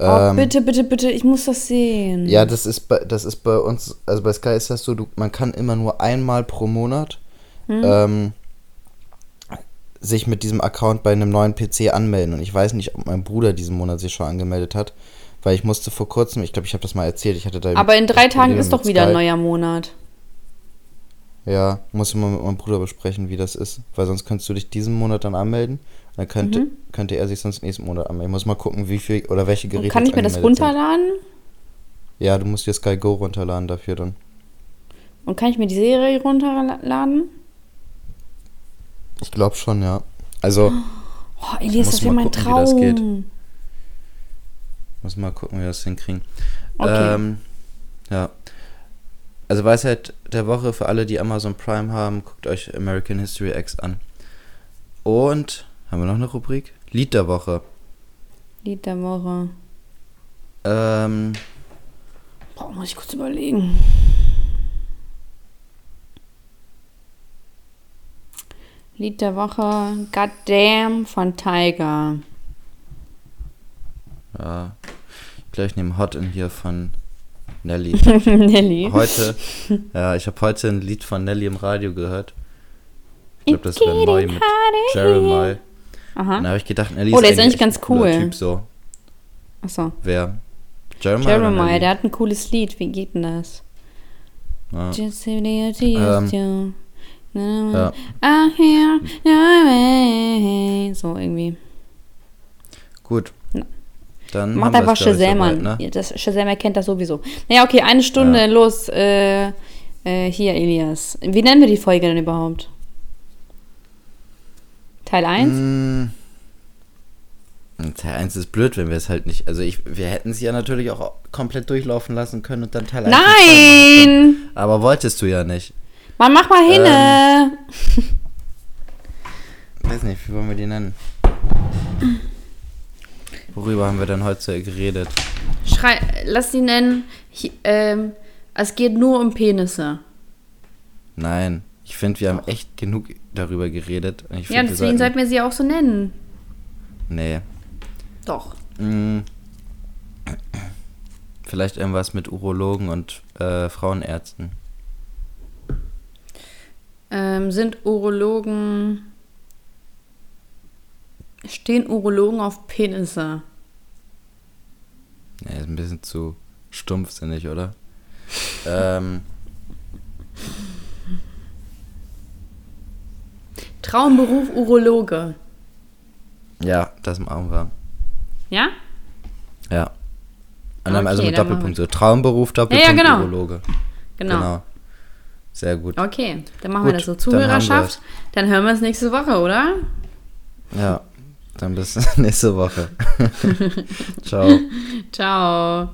Oh, Ähm, bitte, bitte, bitte, ich muss das sehen. Ja, das ist bei, das ist bei uns, also bei Sky ist das so, du, man kann immer nur einmal pro Monat Hm? ähm, sich mit diesem Account bei einem neuen PC anmelden. Und ich weiß nicht, ob mein Bruder diesen Monat sich schon angemeldet hat, weil ich musste vor kurzem, ich glaube, ich habe das mal erzählt, ich hatte da. aber in drei Tagen ist doch wieder ein neuer Monat. Ja, muss ich mal mit meinem Bruder besprechen, wie das ist, weil sonst könntest du dich diesen Monat dann anmelden. Dann könnte, Mhm. könnte er sich sonst nächsten Monat anmelden. Ich muss mal gucken, wie viel oder welche Geräte. Und kann ich mir das sind. runterladen? Ja, du musst dir Sky Go runterladen dafür dann. Und kann ich mir die Serie runterladen? Ich glaube schon, ja. Also. Oh, Elias, das wäre mein gucken, wie das geht. Traum. Muss mal gucken, wie wir das hinkriegen. Okay. Ähm, ja. Also Weisheit der Woche für alle, die Amazon Prime haben, guckt euch American History X an. Und haben wir noch eine Rubrik? Lied der Woche. Lied der Woche. Ähm, Boah, muss ich kurz überlegen. Lied der Woche. Goddamn von Tiger. ja. Ich glaube, ich nehme Hot in hier von Nelly. <laughs> Nelly. Heute, ja, ich habe heute ein Lied von Nelly im Radio gehört. Ich glaube, das wäre neu mit Jeremiah. Aha. Und da habe ich gedacht, Nelly Oh, der ist eigentlich ganz cool. Typ so. Achso. Wer? Jeremiah? Jeremiah, der hat ein cooles Lied. Wie geht denn das? Ja. Just to. Ja. So irgendwie. Gut. Dann Macht einfach Shazam an. ne? Ja, Das Shazam erkennt das sowieso. Naja, okay, eine Stunde, Ja. los. Äh, äh, hier, Elias. Wie nennen wir die Folge denn überhaupt? Teil 1? Mm. Teil 1 ist blöd, wenn wir es halt nicht. Also ich, wir hätten sie ja natürlich auch komplett durchlaufen lassen können und dann Teil 1 und 2 machen können. Nein! Aber wolltest du ja nicht. Mann, mach mal hin! Ähm. Weiß nicht, wie wollen wir die nennen? Worüber haben wir denn heute geredet? Schrei, lass sie nennen. Hi- ähm, es geht nur um Penisse. Nein, ich finde, wir haben echt genug darüber geredet. Ich Ja, find, deswegen sollten wir sie auch so nennen. Nee. Doch. Mm. Vielleicht irgendwas mit Urologen und äh, Frauenärzten. Ähm, sind Urologen. Stehen Urologen auf Penisse? Nee, ist ein bisschen zu stumpfsinnig, oder? ähm, Traumberuf Urologe. ja, das machen wir. Ja? Ja. Und dann Okay, also mit dann Doppelpunkt. So Traumberuf, Doppelpunkt, Ja, ja, genau. Urologe. Genau. Sehr gut. Okay, dann machen wir Gut, das so. dann Zuhörerschaft. Dann, hören wir es nächste Woche, oder? Ja, dann bis <laughs> nächste Woche. <laughs> Ciao. <laughs> Ciao.